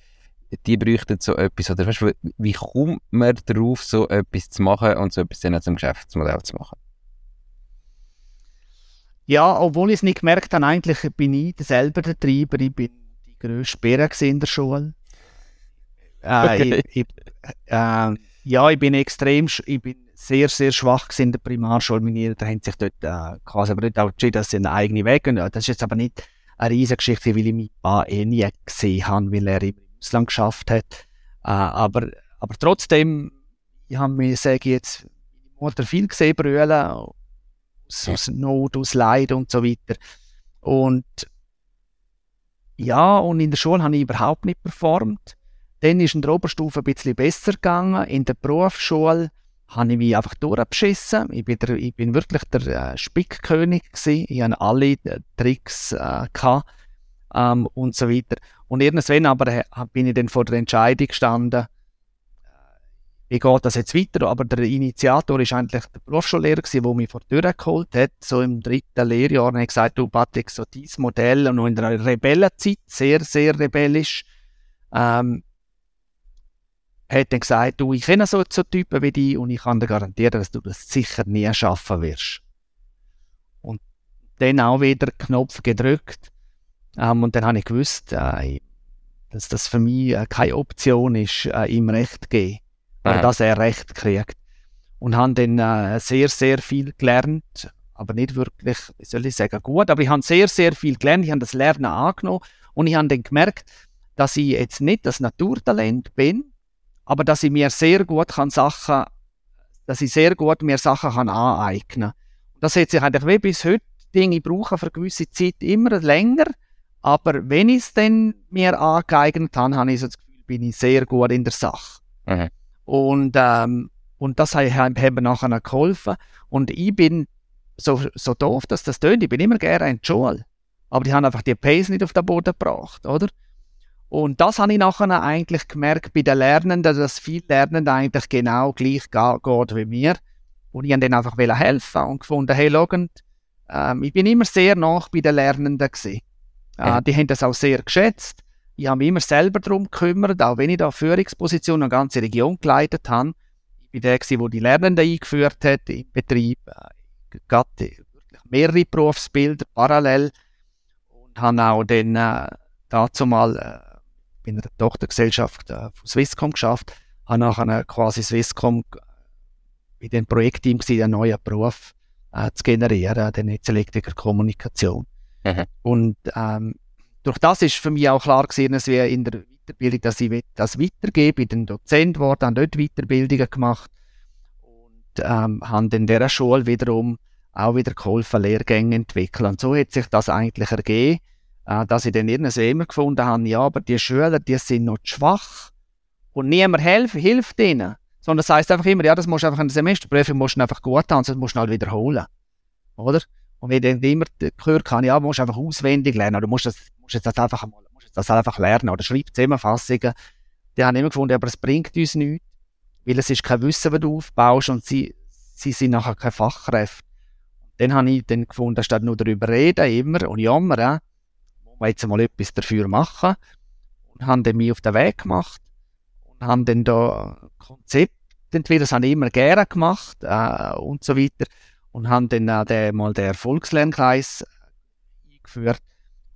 die bräuchten so etwas, oder weißt, wie kommt man darauf, so etwas zu machen und so etwas dann zum Geschäftsmodell zu machen? Ja, obwohl ich es nicht gemerkt habe, eigentlich bin ich selber der Treiber. Ich bin die grösste Bäre in der Schule. Äh, okay. ich, ich, äh, ja, ich bin extrem, ich bin sehr, sehr schwach in der Primarschule. Meine Eltern haben sich dort äh, quasi aber nicht auch entschieden, dass sie einen eigenen Weg gehen. Das ist jetzt aber nicht eine riesige Geschichte, weil ich meinen Paar eh nie gesehen habe, weil er im Ausland geschafft hat. Äh, aber, aber trotzdem, ich habe mir, sage ich jetzt, Mutter viel gesehen brüllen aus, aus Not, aus Leid und so weiter. Und ja, und in der Schule habe ich überhaupt nicht performt. Dann ist in der Oberstufe ein bisschen besser gegangen. In der Berufsschule habe ich mich einfach durchgeschissen. Ich bin, der, ich bin wirklich der äh, Spickkönig gewesen. Ich hatte alle äh, Tricks äh, gehabt, ähm, und so weiter. Und irgendwann aber äh, bin ich dann vor der Entscheidung gestanden, wie geht das jetzt weiter? Aber der Initiator ist eigentlich der Berufsschullehrer gewesen, der mich vor die Tür geholt hat, so im dritten Lehrjahr, und hat gesagt, du Patrick, so dieses Modell, und noch in der Rebellenzeit, sehr, sehr rebellisch, ähm, hat dann gesagt, du, ich kenne so, so Typen wie dich und ich kann dir garantieren, dass du das sicher nie schaffen wirst. Und dann auch wieder Knopf gedrückt. Ähm, und dann habe ich gewusst, äh, dass das für mich äh, keine Option ist, äh, ihm Recht zu geben äh, dass er Recht kriegt. Und habe dann äh, sehr, sehr viel gelernt, aber nicht wirklich, wie soll ich sagen, gut, aber ich habe sehr, sehr viel gelernt, ich habe das Lernen angenommen und ich habe dann gemerkt, dass ich jetzt nicht das Naturtalent bin, aber dass ich mir sehr gut kann Sachen, dass ich sehr gut mir Sachen kann aneignen. Das hat sich eigentlich wie bis heute Dinge brauche für eine gewisse Zeit immer länger, aber wenn ich es dann mir angeeignet habe, habe ich so das Gefühl, bin ich sehr gut in der Sache. Mhm. Und, ähm, und das hat mir nachher geholfen. Und ich bin so, so doof, dass das tönt, ich bin immer gerne in die Schule. Aber die haben einfach die Pace nicht auf den Boden gebracht, oder? Und das habe ich nachher eigentlich gemerkt bei den Lernenden, dass viele Lernende eigentlich genau gleich geht wie mir. Und ich habe denen einfach helfen und gefunden, hey, schau, ähm, ich bin immer sehr nach bei den Lernenden gewesen. Äh, ja. Die haben das auch sehr geschätzt. Ich habe mich immer selber darum gekümmert, auch wenn ich da Führungspositionen eine ganze Region geleitet habe. Ich bin der, der die Lernenden eingeführt hat im Betrieb. Äh, wirklich mehrere Berufsbilder parallel. Und habe auch dann äh, dazu mal äh, bei einer Tochtergesellschaft äh, von Swisscom geschafft, habe nachher quasi Swisscom bei dem Projektteam einen neuen Beruf äh, zu generieren, der Netzelektriker Kommunikation. Mhm. Und ähm, durch das ist für mich auch klar gewesen, dass wir in der Weiterbildung, dass ich das weitergebe. Ich bin Dozent geworden, habe dort Weiterbildungen gemacht und ähm, habe in dieser Schule wiederum auch wieder geholfen, Lehrgänge entwickeln. Und so hat sich das eigentlich ergeben äh, dass ich dann irgendwie immer gefunden habe, ja, aber die Schüler, die sind noch schwach und niemand hilft, hilft ihnen. Sondern das heisst einfach immer, ja, das musst du einfach in der Semesterprüfung musst du einfach gut haben, sonst musst du halt wiederholen. Oder? Und wenn ich dann immer gehört habe, ja, du musst einfach auswendig lernen, oder musst das, musst das einfach mal, musst das einfach lernen, oder schreib Zusammenfassungen. Die haben immer gefunden, aber es bringt uns nichts, weil es ist kein Wissen, das du aufbaust und sie, sie sind nachher keine Fachkräfte. Dann habe ich dann gefunden, statt nur darüber reden, immer und jammern, wir jetzt mal etwas dafür machen. Und haben dann mich auf den Weg gemacht und haben dann da Konzept entwickelt, das habe ich immer gerne gemacht äh, und so weiter. Und haben dann auch den, mal den Erfolgslernkreis eingeführt und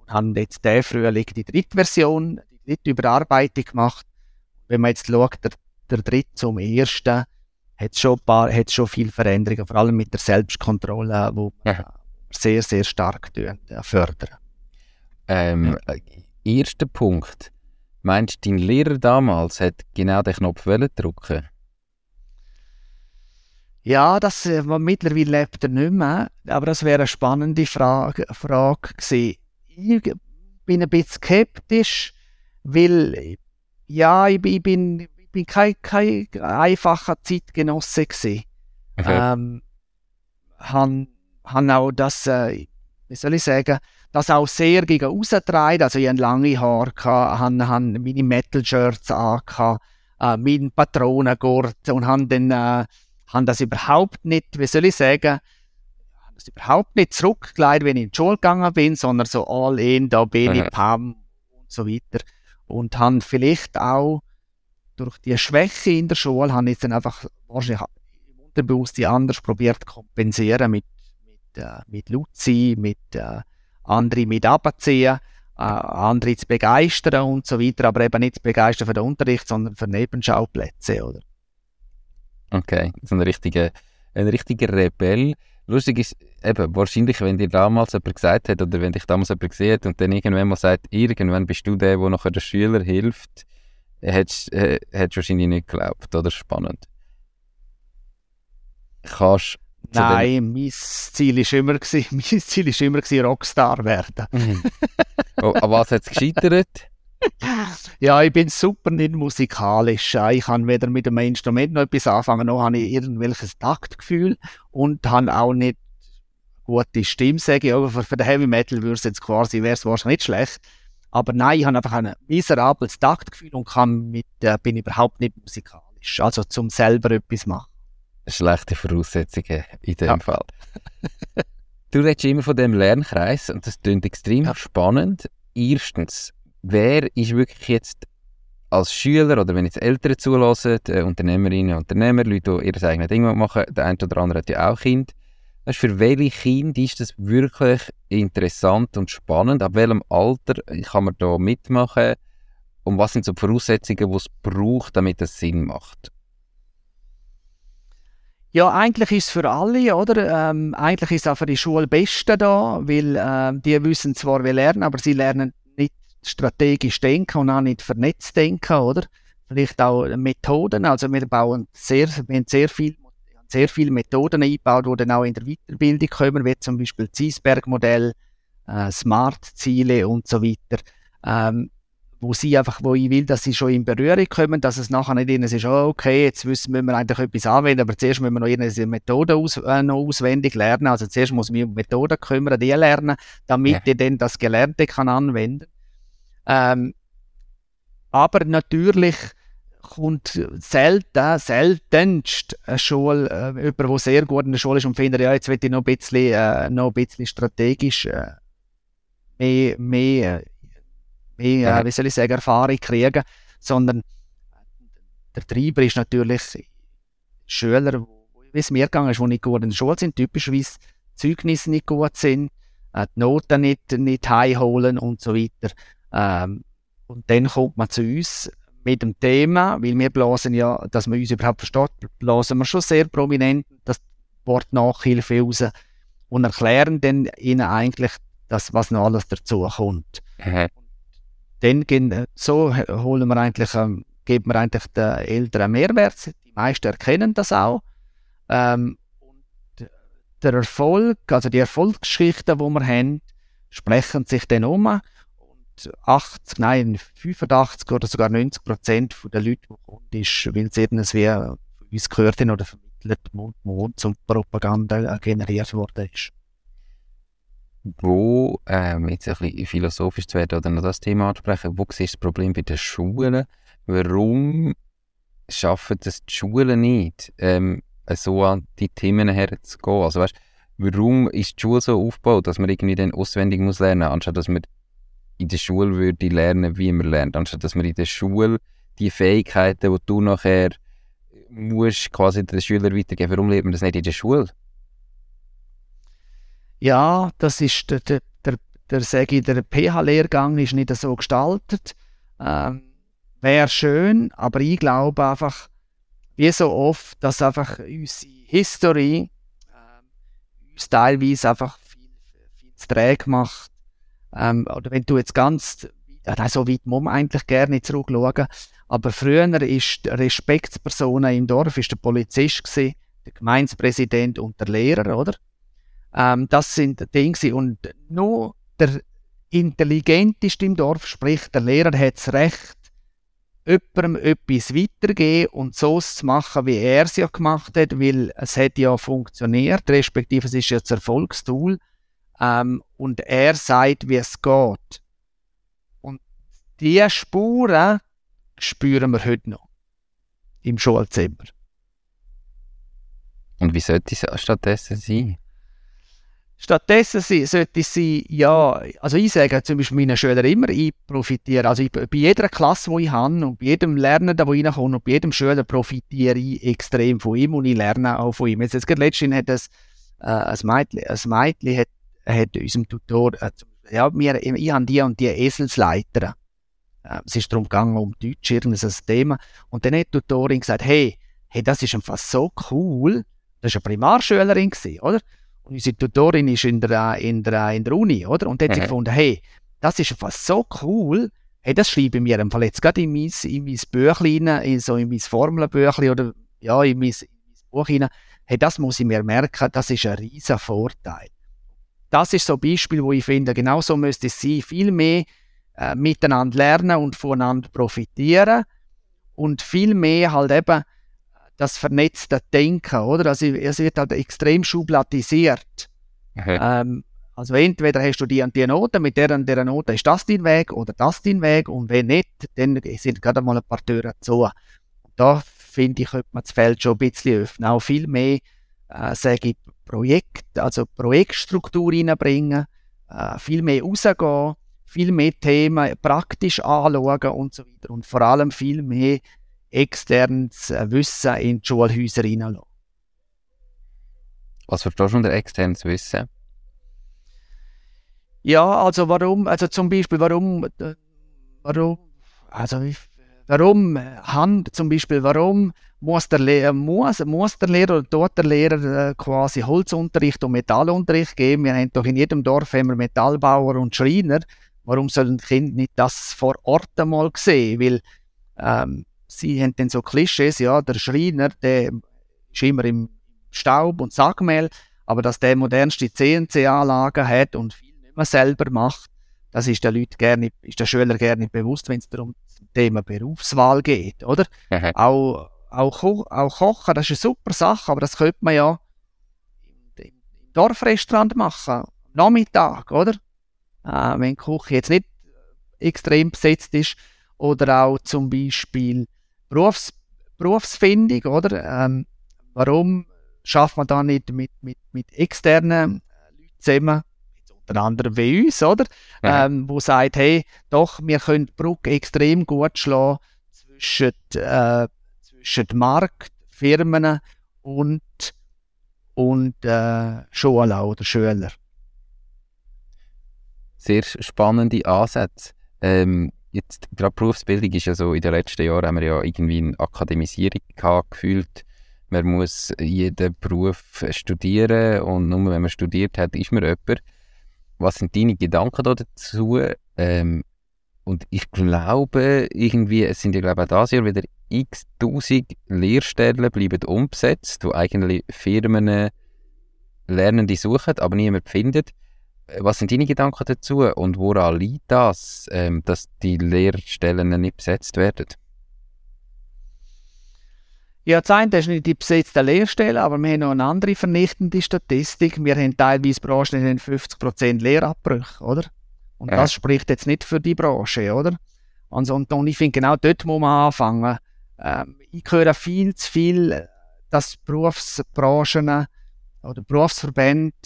haben jetzt der Frühling die dritte Version, die dritte Überarbeitung gemacht. Wenn man jetzt schaut, der, der dritte zum ersten, hat es schon, schon viel Veränderungen, vor allem mit der Selbstkontrolle, wo ja. sehr, sehr stark fördern. Ähm, ja. Äh, erster Punkt. Meinst du, dein Lehrer damals hat genau den Knopf drücken Ja, das, äh, mittlerweile lebt er nicht mehr, aber das wäre eine spannende Frage, Frage gewesen. Ich bin ein bisschen skeptisch, weil ja, ich, ich bin, ich bin kein, kein einfacher Zeitgenosse gewesen. Okay. Ähm, han, han auch das, äh, wie soll ich sagen, das auch sehr gegen rausgetragen. Also ich hatte lange Haare, habe, habe meine Metal-Shirts an, äh, meinen Patronengurt und dann äh, habe das überhaupt nicht, wie soll ich sagen, überhaupt nicht zurückgelegt, wenn ich in die Schule gegangen bin, sondern so all in, da bin ich, Pam und so weiter. Und habe vielleicht auch durch die Schwäche in der Schule, habe ich dann einfach wahrscheinlich im Unterbewusstsein anders probiert zu kompensieren mit, mit, äh, mit Luzi, mit äh, andere mit abziehen, äh, andere zu begeistern und so weiter, aber eben nicht zu begeistern für den Unterricht, sondern für Nebenschauplätze, oder? Okay, so ein richtiger, ein richtiger Rebell. Lustig ist, eben, wahrscheinlich, wenn dir damals jemand gesagt hat, oder wenn dich damals jemand gesehen hat und dann irgendwann mal sagt, irgendwann bist du der, der nachher den Schüler hilft, hättest du äh, wahrscheinlich nicht geglaubt, oder? Spannend. Kannst Nein, mein Ziel war immer, mein Ziel ist immer Rockstar werden. Mhm. oh, an was hat es gescheitert? ja, ich bin super nicht musikalisch. Ich kann weder mit einem Instrument noch etwas anfangen, noch habe ich irgendwelches Taktgefühl und habe auch nicht gute Stimme, sage ich. Aber für, für den Heavy Metal würde es jetzt quasi, wäre es wahrscheinlich nicht schlecht. Aber nein, ich habe einfach ein miserables Taktgefühl und kann mit, äh, bin überhaupt nicht musikalisch. Also zum selber etwas machen schlechte Voraussetzungen in dem ja. Fall. du redest immer von dem Lernkreis und das klingt extrem ja. spannend. Erstens, wer ist wirklich jetzt als Schüler oder wenn jetzt Eltern zulassen, Unternehmerinnen und Unternehmer, Leute, die ihr eigenes Ding machen, der eine oder andere hat ja auch Kind. Für welche Kinder ist das wirklich interessant und spannend? Ab welchem Alter kann man da mitmachen? Und was sind so die Voraussetzungen, die es braucht, damit das Sinn macht? Ja, eigentlich ist es für alle, oder? Ähm, eigentlich ist es auch für die Schulbesten da, weil äh, die wissen zwar, wie lernen, aber sie lernen strategisch denken und auch nicht vernetzt denken, oder? Vielleicht auch Methoden. Also wir bauen sehr, wir haben sehr viel, sehr viele Methoden eingebaut, die dann auch in der Weiterbildung kommen, wie zum Beispiel das Eisberg-Modell, äh, Smart-Ziele und so weiter. Ähm, wo sie einfach, wo ich will, dass sie schon in Berührung kommen, dass es nachher nicht ihnen ist, oh, okay, jetzt müssen wir eigentlich etwas anwenden, aber zuerst müssen wir noch ihre Methode aus, äh, noch auswendig lernen. Also zuerst muss man um Methoden kümmern, die lernen, damit ja. ich dann das Gelernte kann anwenden. Ähm, aber natürlich kommt selten, seltenst eine Schule, äh, jemand, der sehr gut in der Schule ist und findet, ja, jetzt will ich noch ein bisschen, äh, noch ein bisschen strategisch äh, mehr, mehr mehr, äh, wie soll ich sagen, Erfahrung kriegen, sondern der Treiber ist natürlich Schüler, wie es mir gegangen ist, die nicht gut in der Schule sind, typischerweise Zeugnisse nicht gut sind, äh, die Noten nicht, nicht heimholen und so weiter. Ähm, und dann kommt man zu uns mit dem Thema, weil wir blasen ja, dass man uns überhaupt versteht, blasen wir schon sehr prominent das Wort Nachhilfe raus und erklären dann ihnen eigentlich, das, was noch alles dazu kommt. Mhm dann gehen, äh, so holen wir eigentlich, ähm, geben wir eigentlich den Eltern Mehrwert. Die meisten erkennen das auch. Ähm, und der Erfolg, also die Erfolgsgeschichten, die wir haben, sprechen sich dann um. Und 80, nein, 85 oder sogar 90 Prozent der Leute, die kommen, ist, weil sie irgendwie von uns gehört oder vermittelt Mund-Mund zum Propaganda generiert worden ist wo, ähm, jetzt ein bisschen philosophisch zu werden oder noch das Thema ansprechen, wo siehst du das Problem bei den Schulen? Warum schaffen das die Schulen nicht, ähm, so an die Themen herzugehen? Also weißt, warum ist die Schule so aufgebaut, dass man irgendwie dann auswendig muss lernen, anstatt dass man in der Schule würde lernen, wie man lernt, anstatt dass man in der Schule die Fähigkeiten, die du nachher musst quasi den Schülern weitergeben, warum lernt man das nicht in der Schule? ja, das ist der, der, der, sage ich, der PH-Lehrgang ist nicht so gestaltet. Ähm, Wäre schön, aber ich glaube einfach, wie so oft, dass einfach unsere History ähm, uns teilweise einfach viel, viel zu träge macht. Ähm, oder wenn du jetzt ganz, äh, so weit muss man eigentlich gerne zurückschauen, aber früher ist die Respektsperson im Dorf ist der Polizist gewesen, der Gemeindepräsident und der Lehrer, oder? Ähm, das sind Dinge. Und nur der Intelligenteste im Dorf, sprich der Lehrer, hat das Recht, jemandem etwas weitergeben und so zu machen, wie er es ja gemacht hat, weil es hat ja funktioniert, respektive es ist ja das Erfolgstool. Ähm, und er sagt, wie es geht. Und diese Spuren spüren wir heute noch im Schulzimmer. Und wie sollte es stattdessen sein? Stattdessen sollte sie, ja, also ich sage zum Beispiel meinen Schülern immer, ich profitiere, also ich, bei jeder Klasse, die ich habe und bei jedem Lernenden, der reinkommt und bei jedem Schüler profitiere ich extrem von ihm und ich lerne auch von ihm. Jetzt, jetzt letztens hat das, äh, ein Mädchen, ein Mädchen hat, hat unserem Tutor, äh, ja, wir, ich habe die und die Eselsleiter. Äh, es ist darum gegangen, um Deutsch, irgendein Thema. Und dann hat die Tutorin gesagt, hey, hey, das ist einfach so cool. Das war eine Primarschülerin, gewesen, oder? Und unsere Tutorin ist in der, in der, in der Uni, oder? Und hat mhm. sie gefunden, hey, das ist fast so cool, hey, das schreibe ich mir im Fall jetzt gerade in mein, in mein Büchlein, in so in mein Formelbüchlein oder ja, in mein, in mein Buch hinein. Hey, das muss ich mir merken, das ist ein riesen Vorteil. Das ist so ein Beispiel, wo ich finde, genau so müsste es sein, viel mehr äh, miteinander lernen und voneinander profitieren und viel mehr halt eben das vernetzte Denken, oder? Also es wird halt extrem schubladisiert. Okay. Ähm, also entweder hast du die und die Note, mit der und der Note ist das dein Weg oder das dein Weg und wenn nicht, dann sind gerade mal ein paar Türen zu. Und da finde ich, könnte man das Feld schon ein bisschen öffnen. Auch viel mehr, äh, sage ich, Projekt, also Projektstruktur reinbringen, äh, viel mehr rausgehen, viel mehr Themen praktisch anschauen und so weiter und vor allem viel mehr externes Wissen in die Schulhäuser hineinlassen. Was verstehst du unter externes Wissen? Ja, also warum, also zum Beispiel, warum, äh, warum, also warum Hand, zum Beispiel, warum muss der, Lehrer, muss, muss der Lehrer oder dort der Lehrer äh, quasi Holzunterricht und Metallunterricht geben? Wir haben doch in jedem Dorf haben wir Metallbauer und Schreiner. Warum sollen die Kinder nicht das vor Ort einmal sehen? Weil ähm, sie haben dann so Klischees, ja, der Schreiner, der ist immer im Staub und Sackmehl, aber dass der modernste CNC-Anlagen hat und viel nicht mehr selber macht, das ist der Leute gerne, ist der Schüler gerne bewusst, wenn es darum zum Thema Berufswahl geht, oder? auch, auch, auch Kochen, das ist eine super Sache, aber das könnte man ja im Dorfrestaurant machen, Nachmittag, oder? Äh, wenn die Küche jetzt nicht extrem besetzt ist, oder auch zum Beispiel Berufs Berufsfindung, oder? Ähm, warum schafft man da nicht mit, mit, mit externen Leuten zusammen, unter anderem wie uns, oder? Ja. Ähm, wo sagt, hey, doch, wir können die Brücke extrem gut schlagen zwischen, äh, zwischen Markt, Firmen und, und äh, Schulen oder Schüler. Sehr spannende Ansätze. Ähm, jetzt gerade Berufsbildung ist ja so, in den letzten Jahren haben wir ja irgendwie eine Akademisierung gehabt, gefühlt. Man muss jeden Beruf studieren und nur wenn man studiert hat, ist man jemand. Was sind deine Gedanken dazu? Ähm, und ich glaube, irgendwie, es sind ja glaube ich auch dieses Jahr wieder x tausend Lehrstellen bleiben unbesetzt, wo eigentlich Firmen Lernende suchen, aber niemand findet. Was sind deine Gedanken dazu und woran liegt das, ähm, dass die Lehrstellen nicht besetzt werden? Ja, das eine ist nicht die besetzten Lehrstellen, aber wir haben noch eine andere vernichtende Statistik. Wir haben teilweise Branchen in 50% Lehrabbrüche, oder? Und ja. das spricht jetzt nicht für die Branche, oder? Also, und, und ich finde, genau dort muss man anfangen. Ähm, ich höre viel zu viel, dass Berufsbranchen oder Berufsverbände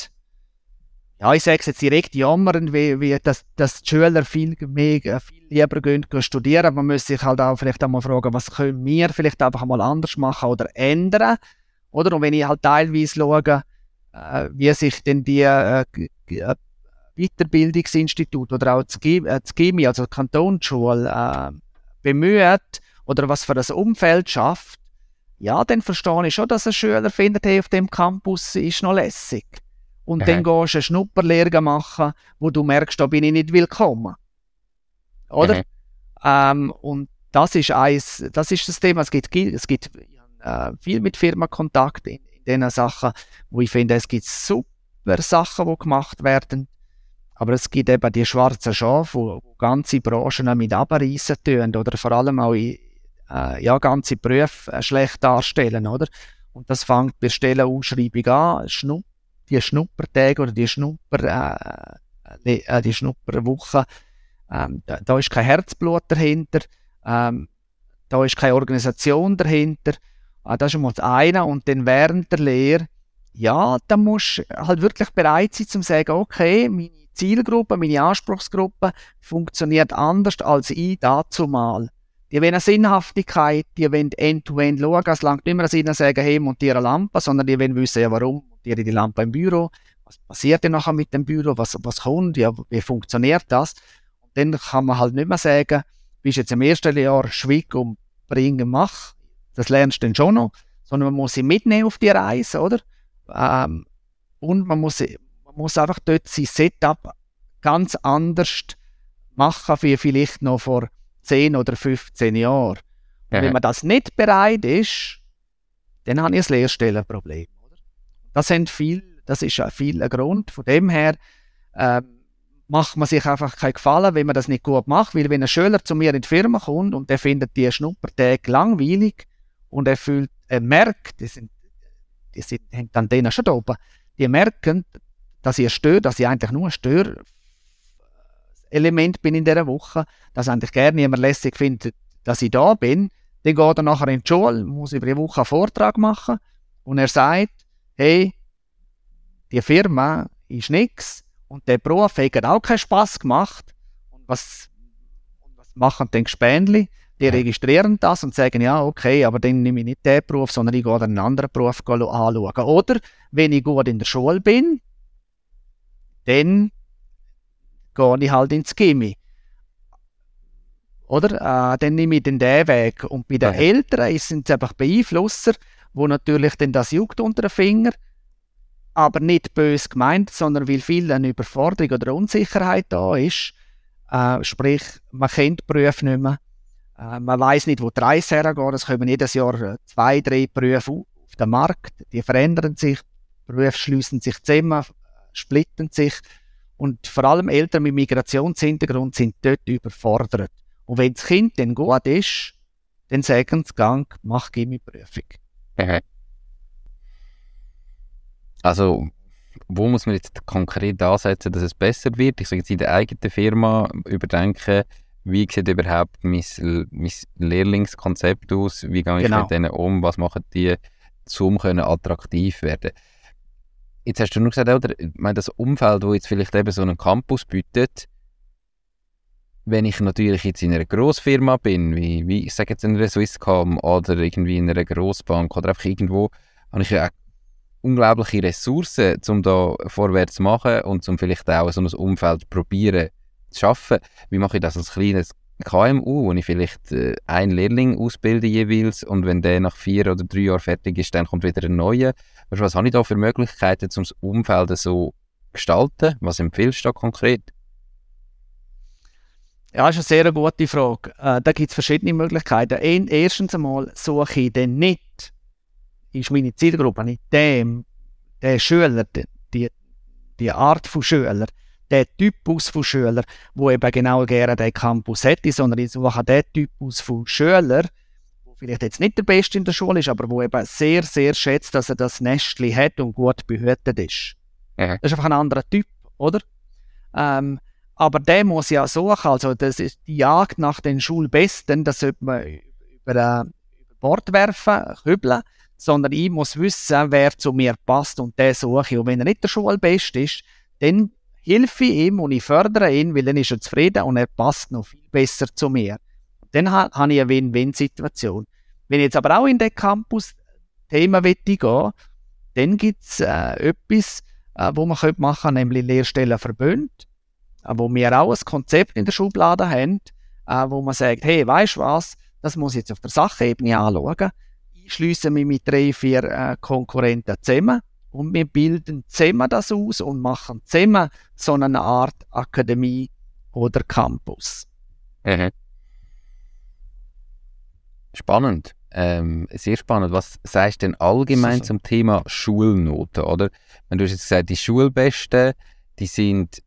ja, ich sage es jetzt direkt jammern, wie, wie dass, dass die Schüler viel, mehr, äh, viel lieber gehen, gehen studieren. Man muss sich halt auch vielleicht einmal fragen, was können wir vielleicht einfach mal anders machen oder ändern. Oder? Und wenn ich halt teilweise schaue, äh, wie sich denn die äh, äh Weiterbildungsinstitute oder auch das, GIMI, also die Kantonsschule, äh, bemüht oder was für das Umfeld schafft, ja, dann verstehe ich schon, dass ein Schüler findet, hey, auf dem Campus ist noch lässig und Aha. dann gehst du eine Schnupperlehre machen, wo du merkst, da bin ich nicht willkommen. Oder? Ähm, und das ist eins, das ist das Thema. Es gibt, es gibt äh, viel mit Firmenkontakt in, in diesen Sachen, wo ich finde, es gibt super Sachen, die gemacht werden. Aber es gibt eben die schwarzen Schafe, wo, wo ganze Branchen mit abreißen tun oder vor allem auch in, äh, ja, ganze Berufe äh, schlecht darstellen, oder? Und das fängt bei Stellenausschreibung an, Schnupp die Schnuppertage oder die Schnupper, äh, äh, die Schnupperwoche, ähm, da, da, ist kein Herzblut dahinter, ähm, da ist keine Organisation dahinter. Äh, das ist mal das eine. Und dann während der Lehre, ja, da musst du halt wirklich bereit sein, zu sagen, okay, meine Zielgruppe, meine Anspruchsgruppe funktioniert anders als ich dazu mal. Die wollen eine Sinnhaftigkeit, die wollen end-to-end -end schauen. Es langt nicht mehr Sinn sagen, hey, montiere eine Lampe, sondern die wollen wissen, ja, warum montiere die Lampe im Büro? Was passiert denn nachher mit dem Büro? Was, was kommt? Ja, wie funktioniert das? Und dann kann man halt nicht mehr sagen, bist jetzt im ersten Jahr schwieg und bringen, mach. Das lernst du dann schon noch. Sondern man muss sie mitnehmen auf die Reise, oder? Ähm, und man muss, man muss einfach dort sein Setup ganz anders machen, wie vielleicht noch vor 10 oder 15 Jahren. Und wenn man das nicht bereit ist, dann habe ich ein Lehrstellenproblem. Das, sind viel, das ist viel ein Grund. Von dem her äh, macht man sich einfach keinen Gefallen, wenn man das nicht gut macht. Weil wenn ein Schüler zu mir in die Firma kommt und der findet die Schnuppertage langweilig und er fühlt, er merkt, die sind, die sind, hängt an denen schon oben, die merken, dass ich stört, dass ich eigentlich nur ein Element bin in dieser Woche, dass eigentlich gerne jemand lässig findet, dass ich da bin, dann geht er nachher in die Schule, muss über die Woche einen Vortrag machen und er sagt, hey, die Firma ist nichts und der Beruf hat auch keinen Spass gemacht. Und was, was machen dann Gespendli? Die registrieren das und sagen, ja, okay, aber dann nehme ich nicht den Beruf, sondern ich gehe einen anderen Beruf anschauen. Oder, wenn ich gut in der Schule bin, dann gehe ich halt ins Gimmi. Oder? Äh, dann nehme ich den Weg. Und bei den ja. Eltern sind es einfach Beeinflusser, wo natürlich dann das juckt unter den Finger, aber nicht bös gemeint, sondern weil viel eine Überforderung oder Unsicherheit da ist. Äh, sprich, man kennt die Berufe nicht mehr. Äh, man weiß nicht, wo die Reise hergeht. Es kommen jedes Jahr zwei, drei Berufe auf auf den Markt, die verändern sich, Berufe schließen sich zusammen, splitten sich und vor allem Eltern mit Migrationshintergrund sind dort überfordert. Und wenn das Kind dann gut ist, dann sagen sie, gang, mach Gimmi-Prüfung. Also, wo muss man jetzt konkret ansetzen, dass es besser wird? Ich sage jetzt in der eigenen Firma überdenken, wie sieht überhaupt mein, mein Lehrlingskonzept aus? Wie gehe ich genau. mit denen um? Was machen die, um attraktiv werden? Jetzt hast du nur gesagt, oder, ich meine, das Umfeld, wo jetzt vielleicht eben so einen Campus bietet, wenn ich natürlich jetzt in einer Grossfirma bin, wie, wie ich sage jetzt in einer Swisscom oder irgendwie in einer Grossbank oder einfach irgendwo, habe ich ja unglaubliche Ressourcen, um da vorwärts zu machen und um vielleicht auch so ein Umfeld probieren zu schaffen. Wie mache ich das als kleines KMU, wo ich vielleicht äh, einen Lehrling ausbilde jeweils und wenn der nach vier oder drei Jahren fertig ist, dann kommt wieder ein neuer. Was habe ich da für Möglichkeiten, um das Umfeld so gestalten? Was empfiehlst du da konkret? Ja, das ist eine sehr gute Frage. Äh, da gibt es verschiedene Möglichkeiten. erstens einmal suche ich dann nicht, ist meine Zielgruppe nicht dem, der Schüler, die, die Art von Schüler, der Typus von Schüler, wo eben genau gerne den Campus hätte, sondern ich suche den Typus von Schüler, wo vielleicht jetzt nicht der Beste in der Schule ist, aber wo eben sehr, sehr schätzt, dass er das Nestli hat und gut behütet ist. Ja. Das ist einfach ein anderer Typ, oder? Ähm, aber der muss ja suchen, also das ist die Jagd nach den Schulbesten, das sollte man über, äh, über Bord werfen, kübeln, sondern ich muss wissen, wer zu mir passt und der suche ich. Und wenn er nicht der Schulbeste ist, dann helfe ihm und ich fördere ihn, weil dann ist er zufrieden und er passt noch viel besser zu mir. Dann ha habe ich eine Win-Win-Situation. Wenn ich jetzt aber auch in den Campus-Thema gehen dann gibt es äh, etwas, äh, wo man machen könnte, nämlich Lehrstellen verbündet, äh, wo wir auch ein Konzept in der Schublade haben, äh, wo man sagt, hey, weißt du was, das muss ich jetzt auf der Sachebene anschauen. Ich schließe mich mit drei, vier äh, Konkurrenten zusammen und wir bilden zusammen das aus und machen zusammen so eine Art Akademie oder Campus. Mhm. Spannend. Ähm, sehr spannend. Was sagst du denn allgemein so, so. zum Thema Schulnoten, oder? Wenn du hast jetzt gesagt, die Schulbesten, die sind,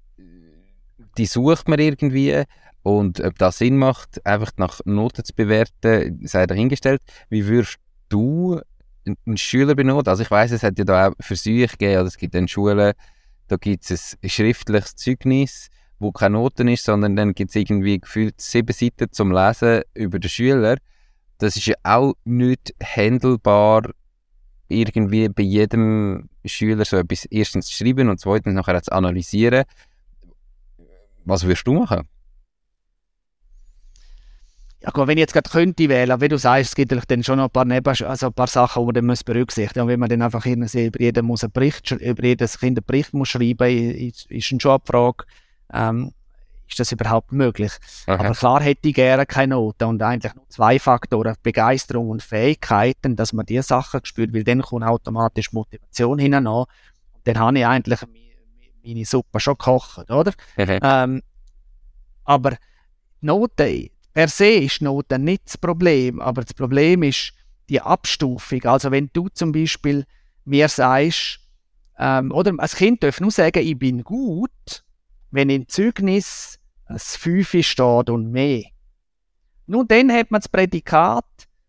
die sucht man irgendwie und ob das Sinn macht, einfach nach Noten zu bewerten, sei dahingestellt. Wie würdest du einen Schüler benoten. Also ich weiß, es hat ja da auch Versuche gegeben, also es gibt dann Schulen, da gibt es ein schriftliches Zeugnis, wo keine Noten ist, sondern dann gibt es irgendwie gefühlt sieben Seiten zum Lesen über den Schüler. Das ist ja auch nicht handelbar, irgendwie bei jedem Schüler so etwas erstens zu schreiben und zweitens nachher zu analysieren. Was würdest du machen? Ja, gut, wenn ich jetzt gerade könnte wählen, wie du sagst, es gibt dann schon noch ein paar, Neben also ein paar Sachen, die man dann muss berücksichtigen muss. Und wenn man dann einfach über jeden muss einen Bericht, über jedes Kind einen Bericht muss schreiben, ist, ist schon eine Frage, ähm, ist das überhaupt möglich? Aha. Aber klar hätte ich gerne keine Noten und eigentlich nur zwei Faktoren, Begeisterung und Fähigkeiten, dass man diese Sachen spürt, weil dann kommt automatisch Motivation hinein. Und dann habe ich eigentlich meine Suppe schon gekocht, oder? Ähm, aber Noten, Per se ist Noten nicht das Problem, aber das Problem ist die Abstufung. Also wenn du zum Beispiel mir sagst, ähm, oder als Kind darf nur sagen, ich bin gut, wenn im Zeugnis ein 5 steht und mehr. Nun dann hat man das Prädikat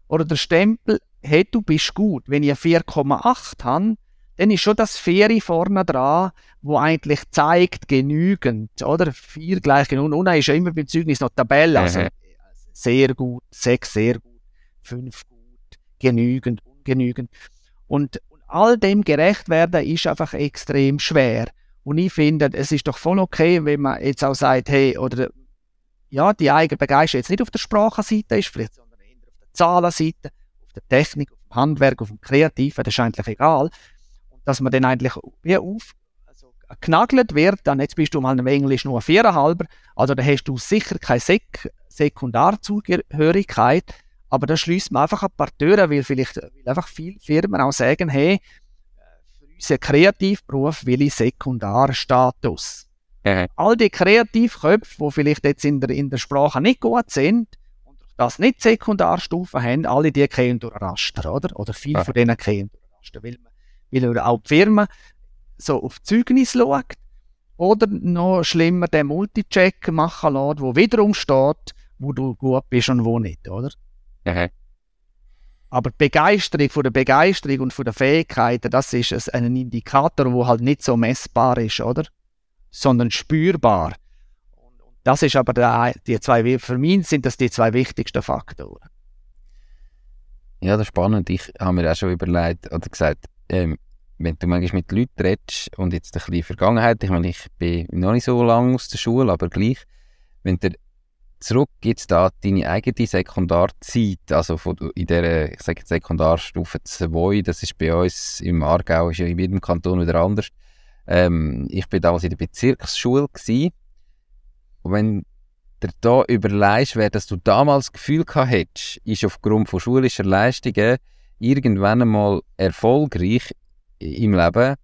oder der Stempel, hey, du bist gut. Wenn ich 4,8 habe, dann ist schon das Vieri vorne dran, wo eigentlich zeigt, genügend, oder? Vier gleich genug. Und dann ist ja immer beim Zeugnis noch Tabelle. Also, sehr gut, sechs sehr gut, fünf gut, genügend, ungenügend. Und, und all dem gerecht werden ist einfach extrem schwer. Und ich finde, es ist doch voll okay, wenn man jetzt auch sagt, hey, oder ja, die eigene Begeisterung jetzt nicht auf der Sprachenseite ist, vielleicht, sondern eher auf der Zahlenseite, auf der Technik, auf dem Handwerk, auf dem Kreativen, das ist eigentlich egal. Und dass man dann eigentlich wie auf, genagelt wird, dann jetzt bist du mal im Englisch nur viereinhalber, also da hast du sicher kein Sek Sekundarzugehörigkeit, aber da schließt man einfach ein paar Türen, weil vielleicht weil einfach viele Firmen auch sagen, hey, für unseren Kreativberuf will ich Sekundarstatus. Mhm. All die Kreativköpfe, die vielleicht jetzt in der, in der Sprache nicht gut sind und das nicht Sekundarstufen haben, alle die gehen durch Raster, oder? Oder viele mhm. von denen gehen durch Kasten, weil, weil auch die Firma so auf Zeugnis schaut oder noch schlimmer den Multicheck machen lässt, wo wiederum steht, wo du gut bist und wo nicht, oder? Aha. Aber die Begeisterung von der Begeisterung und von der Fähigkeiten, das ist ein Indikator, wo halt nicht so messbar ist, oder? Sondern spürbar. Das ist aber der, die zwei, für mich sind das die zwei wichtigsten Faktoren. Ja, das ist spannend. Ich habe mir auch schon überlegt oder gesagt, ähm, wenn du manchmal mit Leuten redest und jetzt ein bisschen Vergangenheit, ich meine, ich bin noch nicht so lange aus der Schule, aber gleich, wenn du zurück jetzt da deine eigene Sekundarzeit, also von, in der, ich sage jetzt Sekundarstufe 2, das ist bei uns im Aargau, ist ja in jedem Kanton wieder anders. Ähm, ich bin damals in der Bezirksschule gewesen. Und wenn du da überlegst, wer das du damals Gefühl gehabt hättest, ist aufgrund von schulischer Leistungen irgendwann einmal erfolgreich im Leben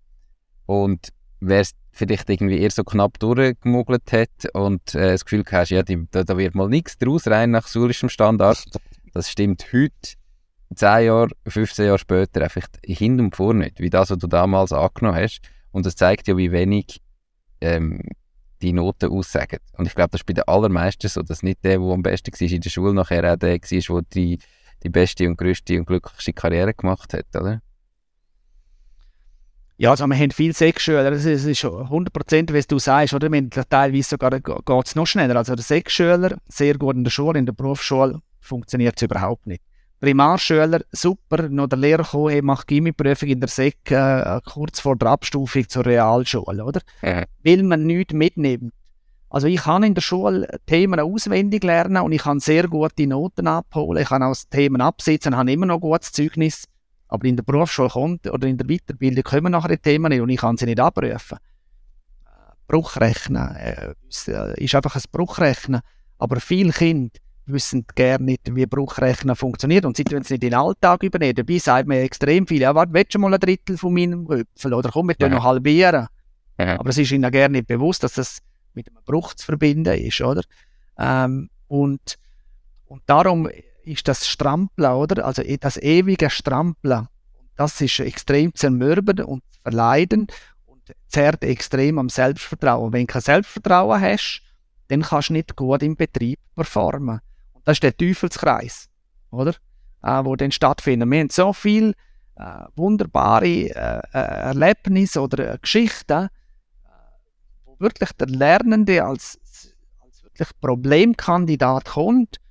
und wer es vielleicht irgendwie eher so knapp durchgemogelt hat und äh, das Gefühl hast, ja, die, da, da, wird mal nichts draus, rein nach schulischem Standard, das stimmt heute, 10 Jahre, 15 Jahre später, einfach hin und vor nicht, wie das, was du damals angenommen hast. Und das zeigt ja, wie wenig ähm, die Noten aussagen. Und ich glaube, das ist bei den allermeisten so, dass nicht der, der am besten war in der Schule, nachher auch der war, der die, die beste und größte und glücklichste Karriere gemacht hat, oder? Ja, also wir haben viele Sechsschüler, es ist 100% wie du sagst, oder? Wir teilweise sogar geht es noch schneller. Also der Sechsschüler, sehr gut in der Schule, in der Berufsschule funktioniert es überhaupt nicht. Primarschüler, super, noch der Lehrer gekommen, er macht Gimmiprüfung in der Sek äh, kurz vor der Abstufung zur Realschule, oder? Mhm. Will man nichts mitnehmen. Also ich kann in der Schule Themen auswendig lernen und ich kann sehr gute Noten abholen, ich kann auch Themen absetzen, habe immer noch gutes Zeugnis. Aber in der Berufsschule kommt oder in der Weiterbildung kommen nachher die Themen nicht und ich kann sie nicht abrufen. Bruchrechnen äh, ist einfach ein Bruchrechnen. Aber viele Kinder wissen gerne nicht, wie Bruchrechnen funktioniert und sie tun es nicht in den Alltag übernehmen. Dabei sagt man extrem viel, ja, warte, willst du mal ein Drittel von meinem Röpfel oder komm, wir ja. noch halbieren. Ja. Aber es ist ihnen gerne nicht bewusst, dass das mit einem Bruch zu verbinden ist, oder? Ähm, und, und darum ist das Strampeln, oder? Also das ewige Strampeln, das ist extrem zermürbend und verleidend und zerrt extrem am Selbstvertrauen. Wenn du kein Selbstvertrauen hast, dann kannst du nicht gut im Betrieb performen. Und das ist der Teufelskreis, oder? Äh, wo dann stattfindet. Wir haben so viele äh, wunderbare äh, äh Erlebnisse oder äh, Geschichten, äh, wo wirklich der Lernende als, als wirklich Problemkandidat kommt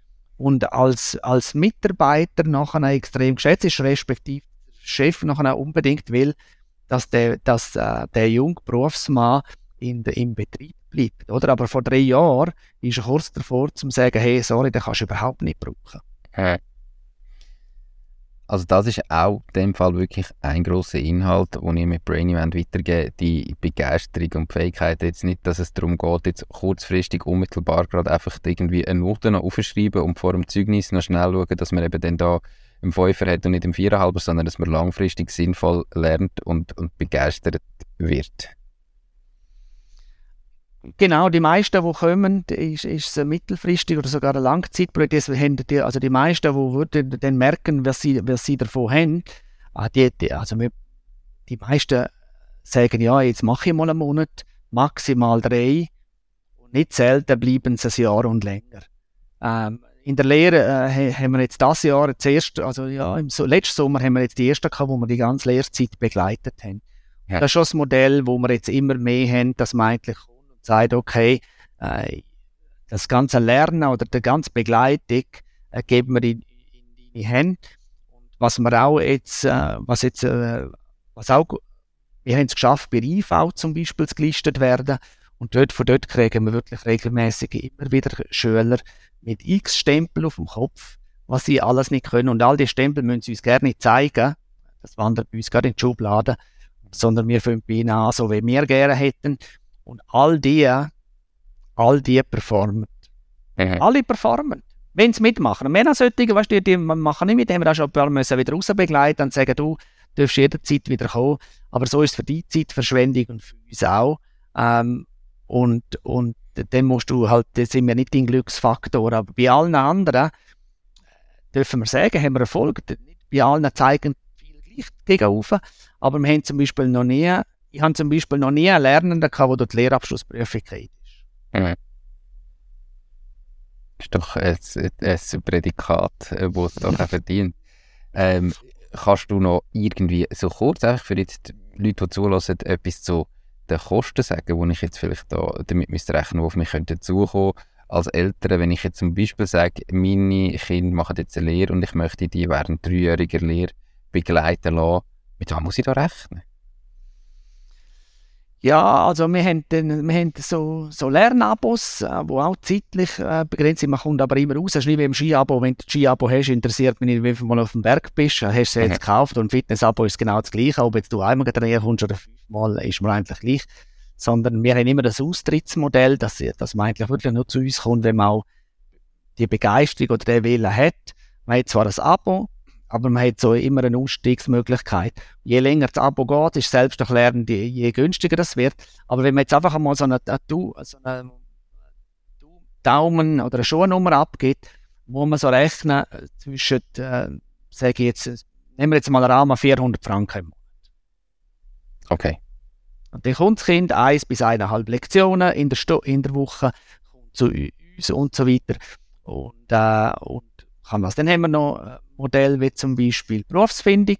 und als, als Mitarbeiter nachher extrem geschätzt ist, respektive Chef nachher unbedingt will, dass der, dass, äh, der junge Berufsmann in de, im Betrieb bleibt. Oder? Aber vor drei Jahren ist er kurz davor, zu sagen, hey, sorry, den kannst du überhaupt nicht brauchen. Also das ist auch in dem Fall wirklich ein großer Inhalt, den ich mit Brainy weitergebe, die Begeisterung und die Fähigkeit. Jetzt nicht, dass es darum geht, jetzt kurzfristig unmittelbar gerade einfach irgendwie eine Note noch aufschreiben und vor dem Zeugnis noch schnell schauen, dass man eben dann da im Fünfer hat und nicht im Viererhalber, sondern dass man langfristig sinnvoll lernt und, und begeistert wird. Genau, die meisten, die kommen, ist, ist ein mittelfristig oder sogar ein Langzeitprojekt. Die, also die meisten, die dann merken, was sie, was sie davon haben, ah, die, die, also wir, die meisten sagen, ja, jetzt mache ich mal einen Monat, maximal drei. Und nicht selten bleiben sie ein Jahr und länger. Ähm, in der Lehre äh, haben wir jetzt das Jahr, zuerst, also ja, im so, letzten Sommer haben wir jetzt die ersten gehabt, wo wir die ganze Lehrzeit begleitet haben. Ja. Das ist schon das Modell, wo wir jetzt immer mehr haben, dass man eigentlich sagt, okay, äh, das ganze Lernen oder die ganze Begleitung äh, geben wir in, in die Hände. Und was wir auch jetzt, äh, was jetzt, äh, was auch, wir haben es geschafft, bei IV zum Beispiel zu gelistet werden. Und dort, von dort kriegen wir wirklich regelmäßig immer wieder Schüler mit x Stempel auf dem Kopf, was sie alles nicht können. Und all die Stempel müssen sie uns gerne zeigen. Das wandert bei uns gerade in die Schublade. Sondern wir fangen bei ihnen an, so wie wir gerne hätten. Und all die, all die performen. Mhm. Alle performen. Wenn sie mitmachen. Wir haben solche, weißt du, die machen nicht mit, haben wir auch schon ein paar müssen wieder rausbegleiten und sagen, du darfst jederzeit wieder kommen. Aber so ist es für die Zeitverschwendung und für uns auch. Ähm, und, und dann musst du halt, das sind wir nicht dein Glücksfaktor. Aber bei allen anderen dürfen wir sagen, haben wir Erfolg. Bei allen zeigen viele leicht gegen aber wir haben zum Beispiel noch nie, ich habe zum Beispiel noch nie einen Lernenden gehabt, der durch die Lehrabschlussprüfung geht. Mhm. Das ist doch ein, ein Prädikat, das äh, es doch auch verdient. Ähm, kannst du noch irgendwie so kurz einfach für die Leute, die zulassen, etwas zu den Kosten sagen, wo ich jetzt vielleicht da damit müsste rechnen, die auf mich könnten zukommen als Eltern, wenn ich jetzt zum Beispiel sage, meine Kinder machen jetzt eine Lehre und ich möchte die während dreijähriger Lehre begleiten lassen, mit was muss ich da rechnen? Ja, also wir haben, den, wir haben so, so Lernabos, äh, die auch zeitlich äh, begrenzt sind. Man kommt aber immer raus. Es ist nicht wie im Skiabo. Wenn du ein Skiabo hast, interessiert mich nicht, wie viel mal auf dem Berg bist. Hast du es jetzt mhm. gekauft und ein Fitnessabo ist genau das Gleiche. Ob jetzt du einmal trainieren kommst oder fünfmal, ist mir eigentlich gleich. Sondern wir haben immer das Austrittsmodell, dass, dass man eigentlich wirklich nur zu uns kommt, wenn man auch die Begeisterung oder den Willen hat. Man hat zwar ein Abo, aber man hat so immer eine Ausstiegsmöglichkeit. Je länger das Abo geht, ist selbst Lernen, je günstiger das wird. Aber wenn man jetzt einfach einmal so eine, so eine Daumen- oder eine Schuhnummer abgibt, muss man so rechnen zwischen, äh, sage ich jetzt, nehmen wir jetzt mal einen Rahmen 400 Franken im Monat. Okay. Und dann kommt das Kind eins bis eineinhalb Lektionen in der, Sto in der Woche zu uns und so weiter. Und, äh, und kann das. Dann haben wir noch äh, Modell wie zum Beispiel Berufsfindung,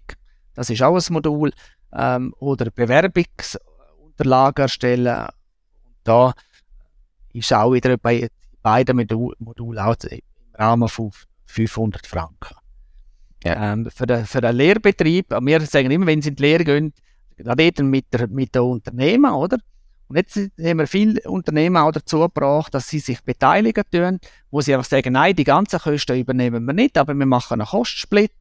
das ist auch ein Modul, ähm, oder Bewerbungsunterlagen erstellen. Und da ist auch wieder bei beiden Modulen auch im Rahmen von 500 Franken. Ja. Ähm, für, den, für den Lehrbetrieb, wir sagen immer, wenn sie in die Lehre gehen, reden mit der, mit der Unternehmen, oder? Und jetzt haben wir viele Unternehmen auch dazu gebracht, dass sie sich beteiligen tun, wo sie einfach sagen, nein, die ganzen Kosten übernehmen wir nicht, aber wir machen einen Kostensplit.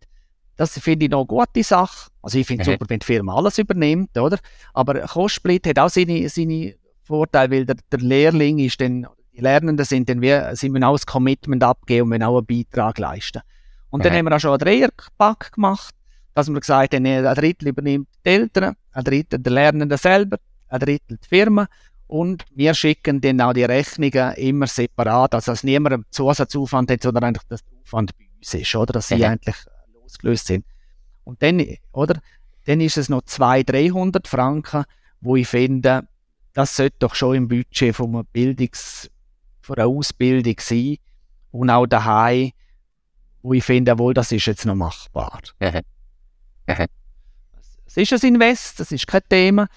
Das finde ich noch eine gute Sache. Also ich finde es mhm. super, wenn die Firma alles übernimmt, oder? Aber ein Kostensplit hat auch seine, seine Vorteile, weil der, der Lehrling ist dann, die Lernenden sind dann wie, sie müssen auch ein Commitment abgeben und müssen auch einen Beitrag leisten. Und mhm. dann haben wir auch schon einen Dreierpack gemacht, dass wir gesagt haben, ein Drittel übernimmt die Eltern, ein Drittel der Lernenden selber, ein Drittel die Firma und wir schicken dann auch die Rechnungen immer separat, also dass niemand einen Zusatzaufwand hat, sondern eigentlich dass der Aufwand bei uns ist, oder, dass sie mhm. eigentlich losgelöst sind. Und dann, oder, dann ist es noch 200, 300 Franken, wo ich finde, das sollte doch schon im Budget von einer Bildungs, von einer Ausbildung sein und auch daheim, wo ich finde, wohl, das ist jetzt noch machbar. Es ist ein Invest, das ist kein Thema.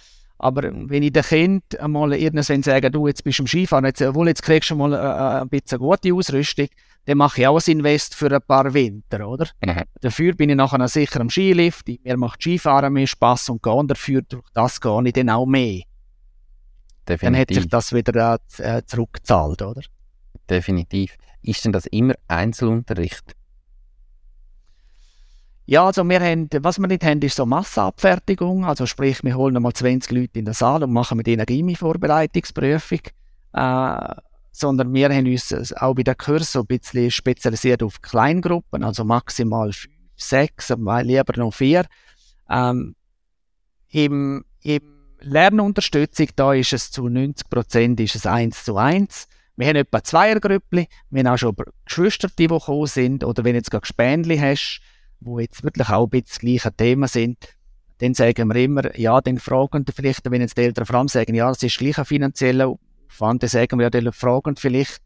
Aber wenn ich den Kind einmal irgendwann sage, du, jetzt bist du im Skifahren, jetzt, wohl, jetzt kriegst du mal äh, äh, ein bisschen gute Ausrüstung, dann mache ich auch ein Invest für ein paar Winter, oder? Mhm. Dafür bin ich nachher sicher am Skilift, mir macht Skifahren mehr Spass und gehen dafür, durch das gehe ich dann auch mehr. Definitiv. Dann hätte sich das wieder äh, zurückgezahlt, oder? Definitiv. Ist denn das immer Einzelunterricht? Ja, also wir haben, was wir nicht haben, ist so Massenabfertigung. Also sprich, wir holen mal 20 Leute in den Saal und machen mit ihnen eine Gimmi-Vorbereitungsprüfung. Äh, sondern wir haben uns auch bei den Kursen so ein bisschen spezialisiert auf Kleingruppen, also maximal fünf, sechs, aber lieber noch vier. Ähm, im, Im Lernunterstützung, da ist es zu 90 Prozent eins zu eins. Wir haben etwa Zweiergrüppli, wir haben auch schon Geschwister, die gekommen sind, oder wenn du jetzt gerade Gespänli hast, wo jetzt wirklich auch ein bisschen gleiche Thema sind, dann sagen wir immer, ja, dann fragen vielleicht, wenn jetzt die Eltern vor allem sagen, ja, das ist gleich ein finanzieller Aufwand, dann sagen wir, ja, dann fragen vielleicht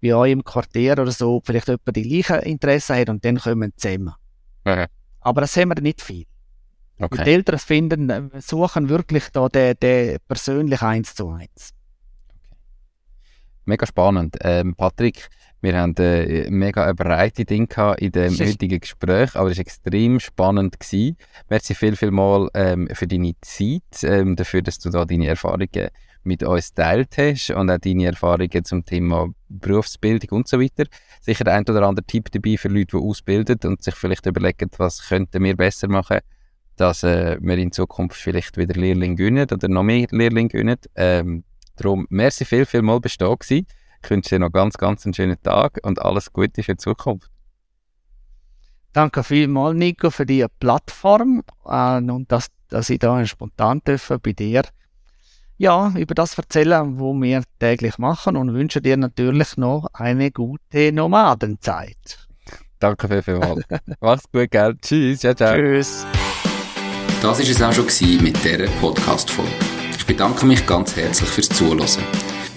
bei euch im Quartier oder so, ob vielleicht jemand die gleichen Interessen hat und dann kommen wir zusammen. Mhm. Aber das haben wir nicht viel. Okay. Die Eltern finden, suchen wirklich da den, den persönlich eins zu eins. Mega spannend. Ähm, Patrick, wir haben äh, mega eine breite Ding in dem heutigen Gespräch, aber es war extrem spannend. Gewesen. Merci viel, viel mal ähm, für deine Zeit, ähm, dafür, dass du da deine Erfahrungen mit uns teilt hast und auch deine Erfahrungen zum Thema Berufsbildung und so weiter. Sicher ein oder andere Tipp dabei für Leute, die ausbilden und sich vielleicht überlegen, was könnten wir besser machen, dass äh, wir in Zukunft vielleicht wieder Lehrlinge gewinnen oder noch mehr Lehrlinge gewinnen. Ähm, darum, merci viel, viel mal bist du da gewesen. Ich wünsche dir noch ganz, ganz einen schönen Tag und alles Gute für die Zukunft. Danke vielmals, Nico, für die Plattform äh, und dass, dass ich da spontan dürfen bei dir ja, über das erzählen, was wir täglich machen und wünsche dir natürlich noch eine gute Nomadenzeit. Danke vielmals. Mach's gut, gell? Tschüss, ciao, ciao. Tschüss. Das war es auch schon mit dieser Podcast-Folge. Ich bedanke mich ganz herzlich fürs Zuhören.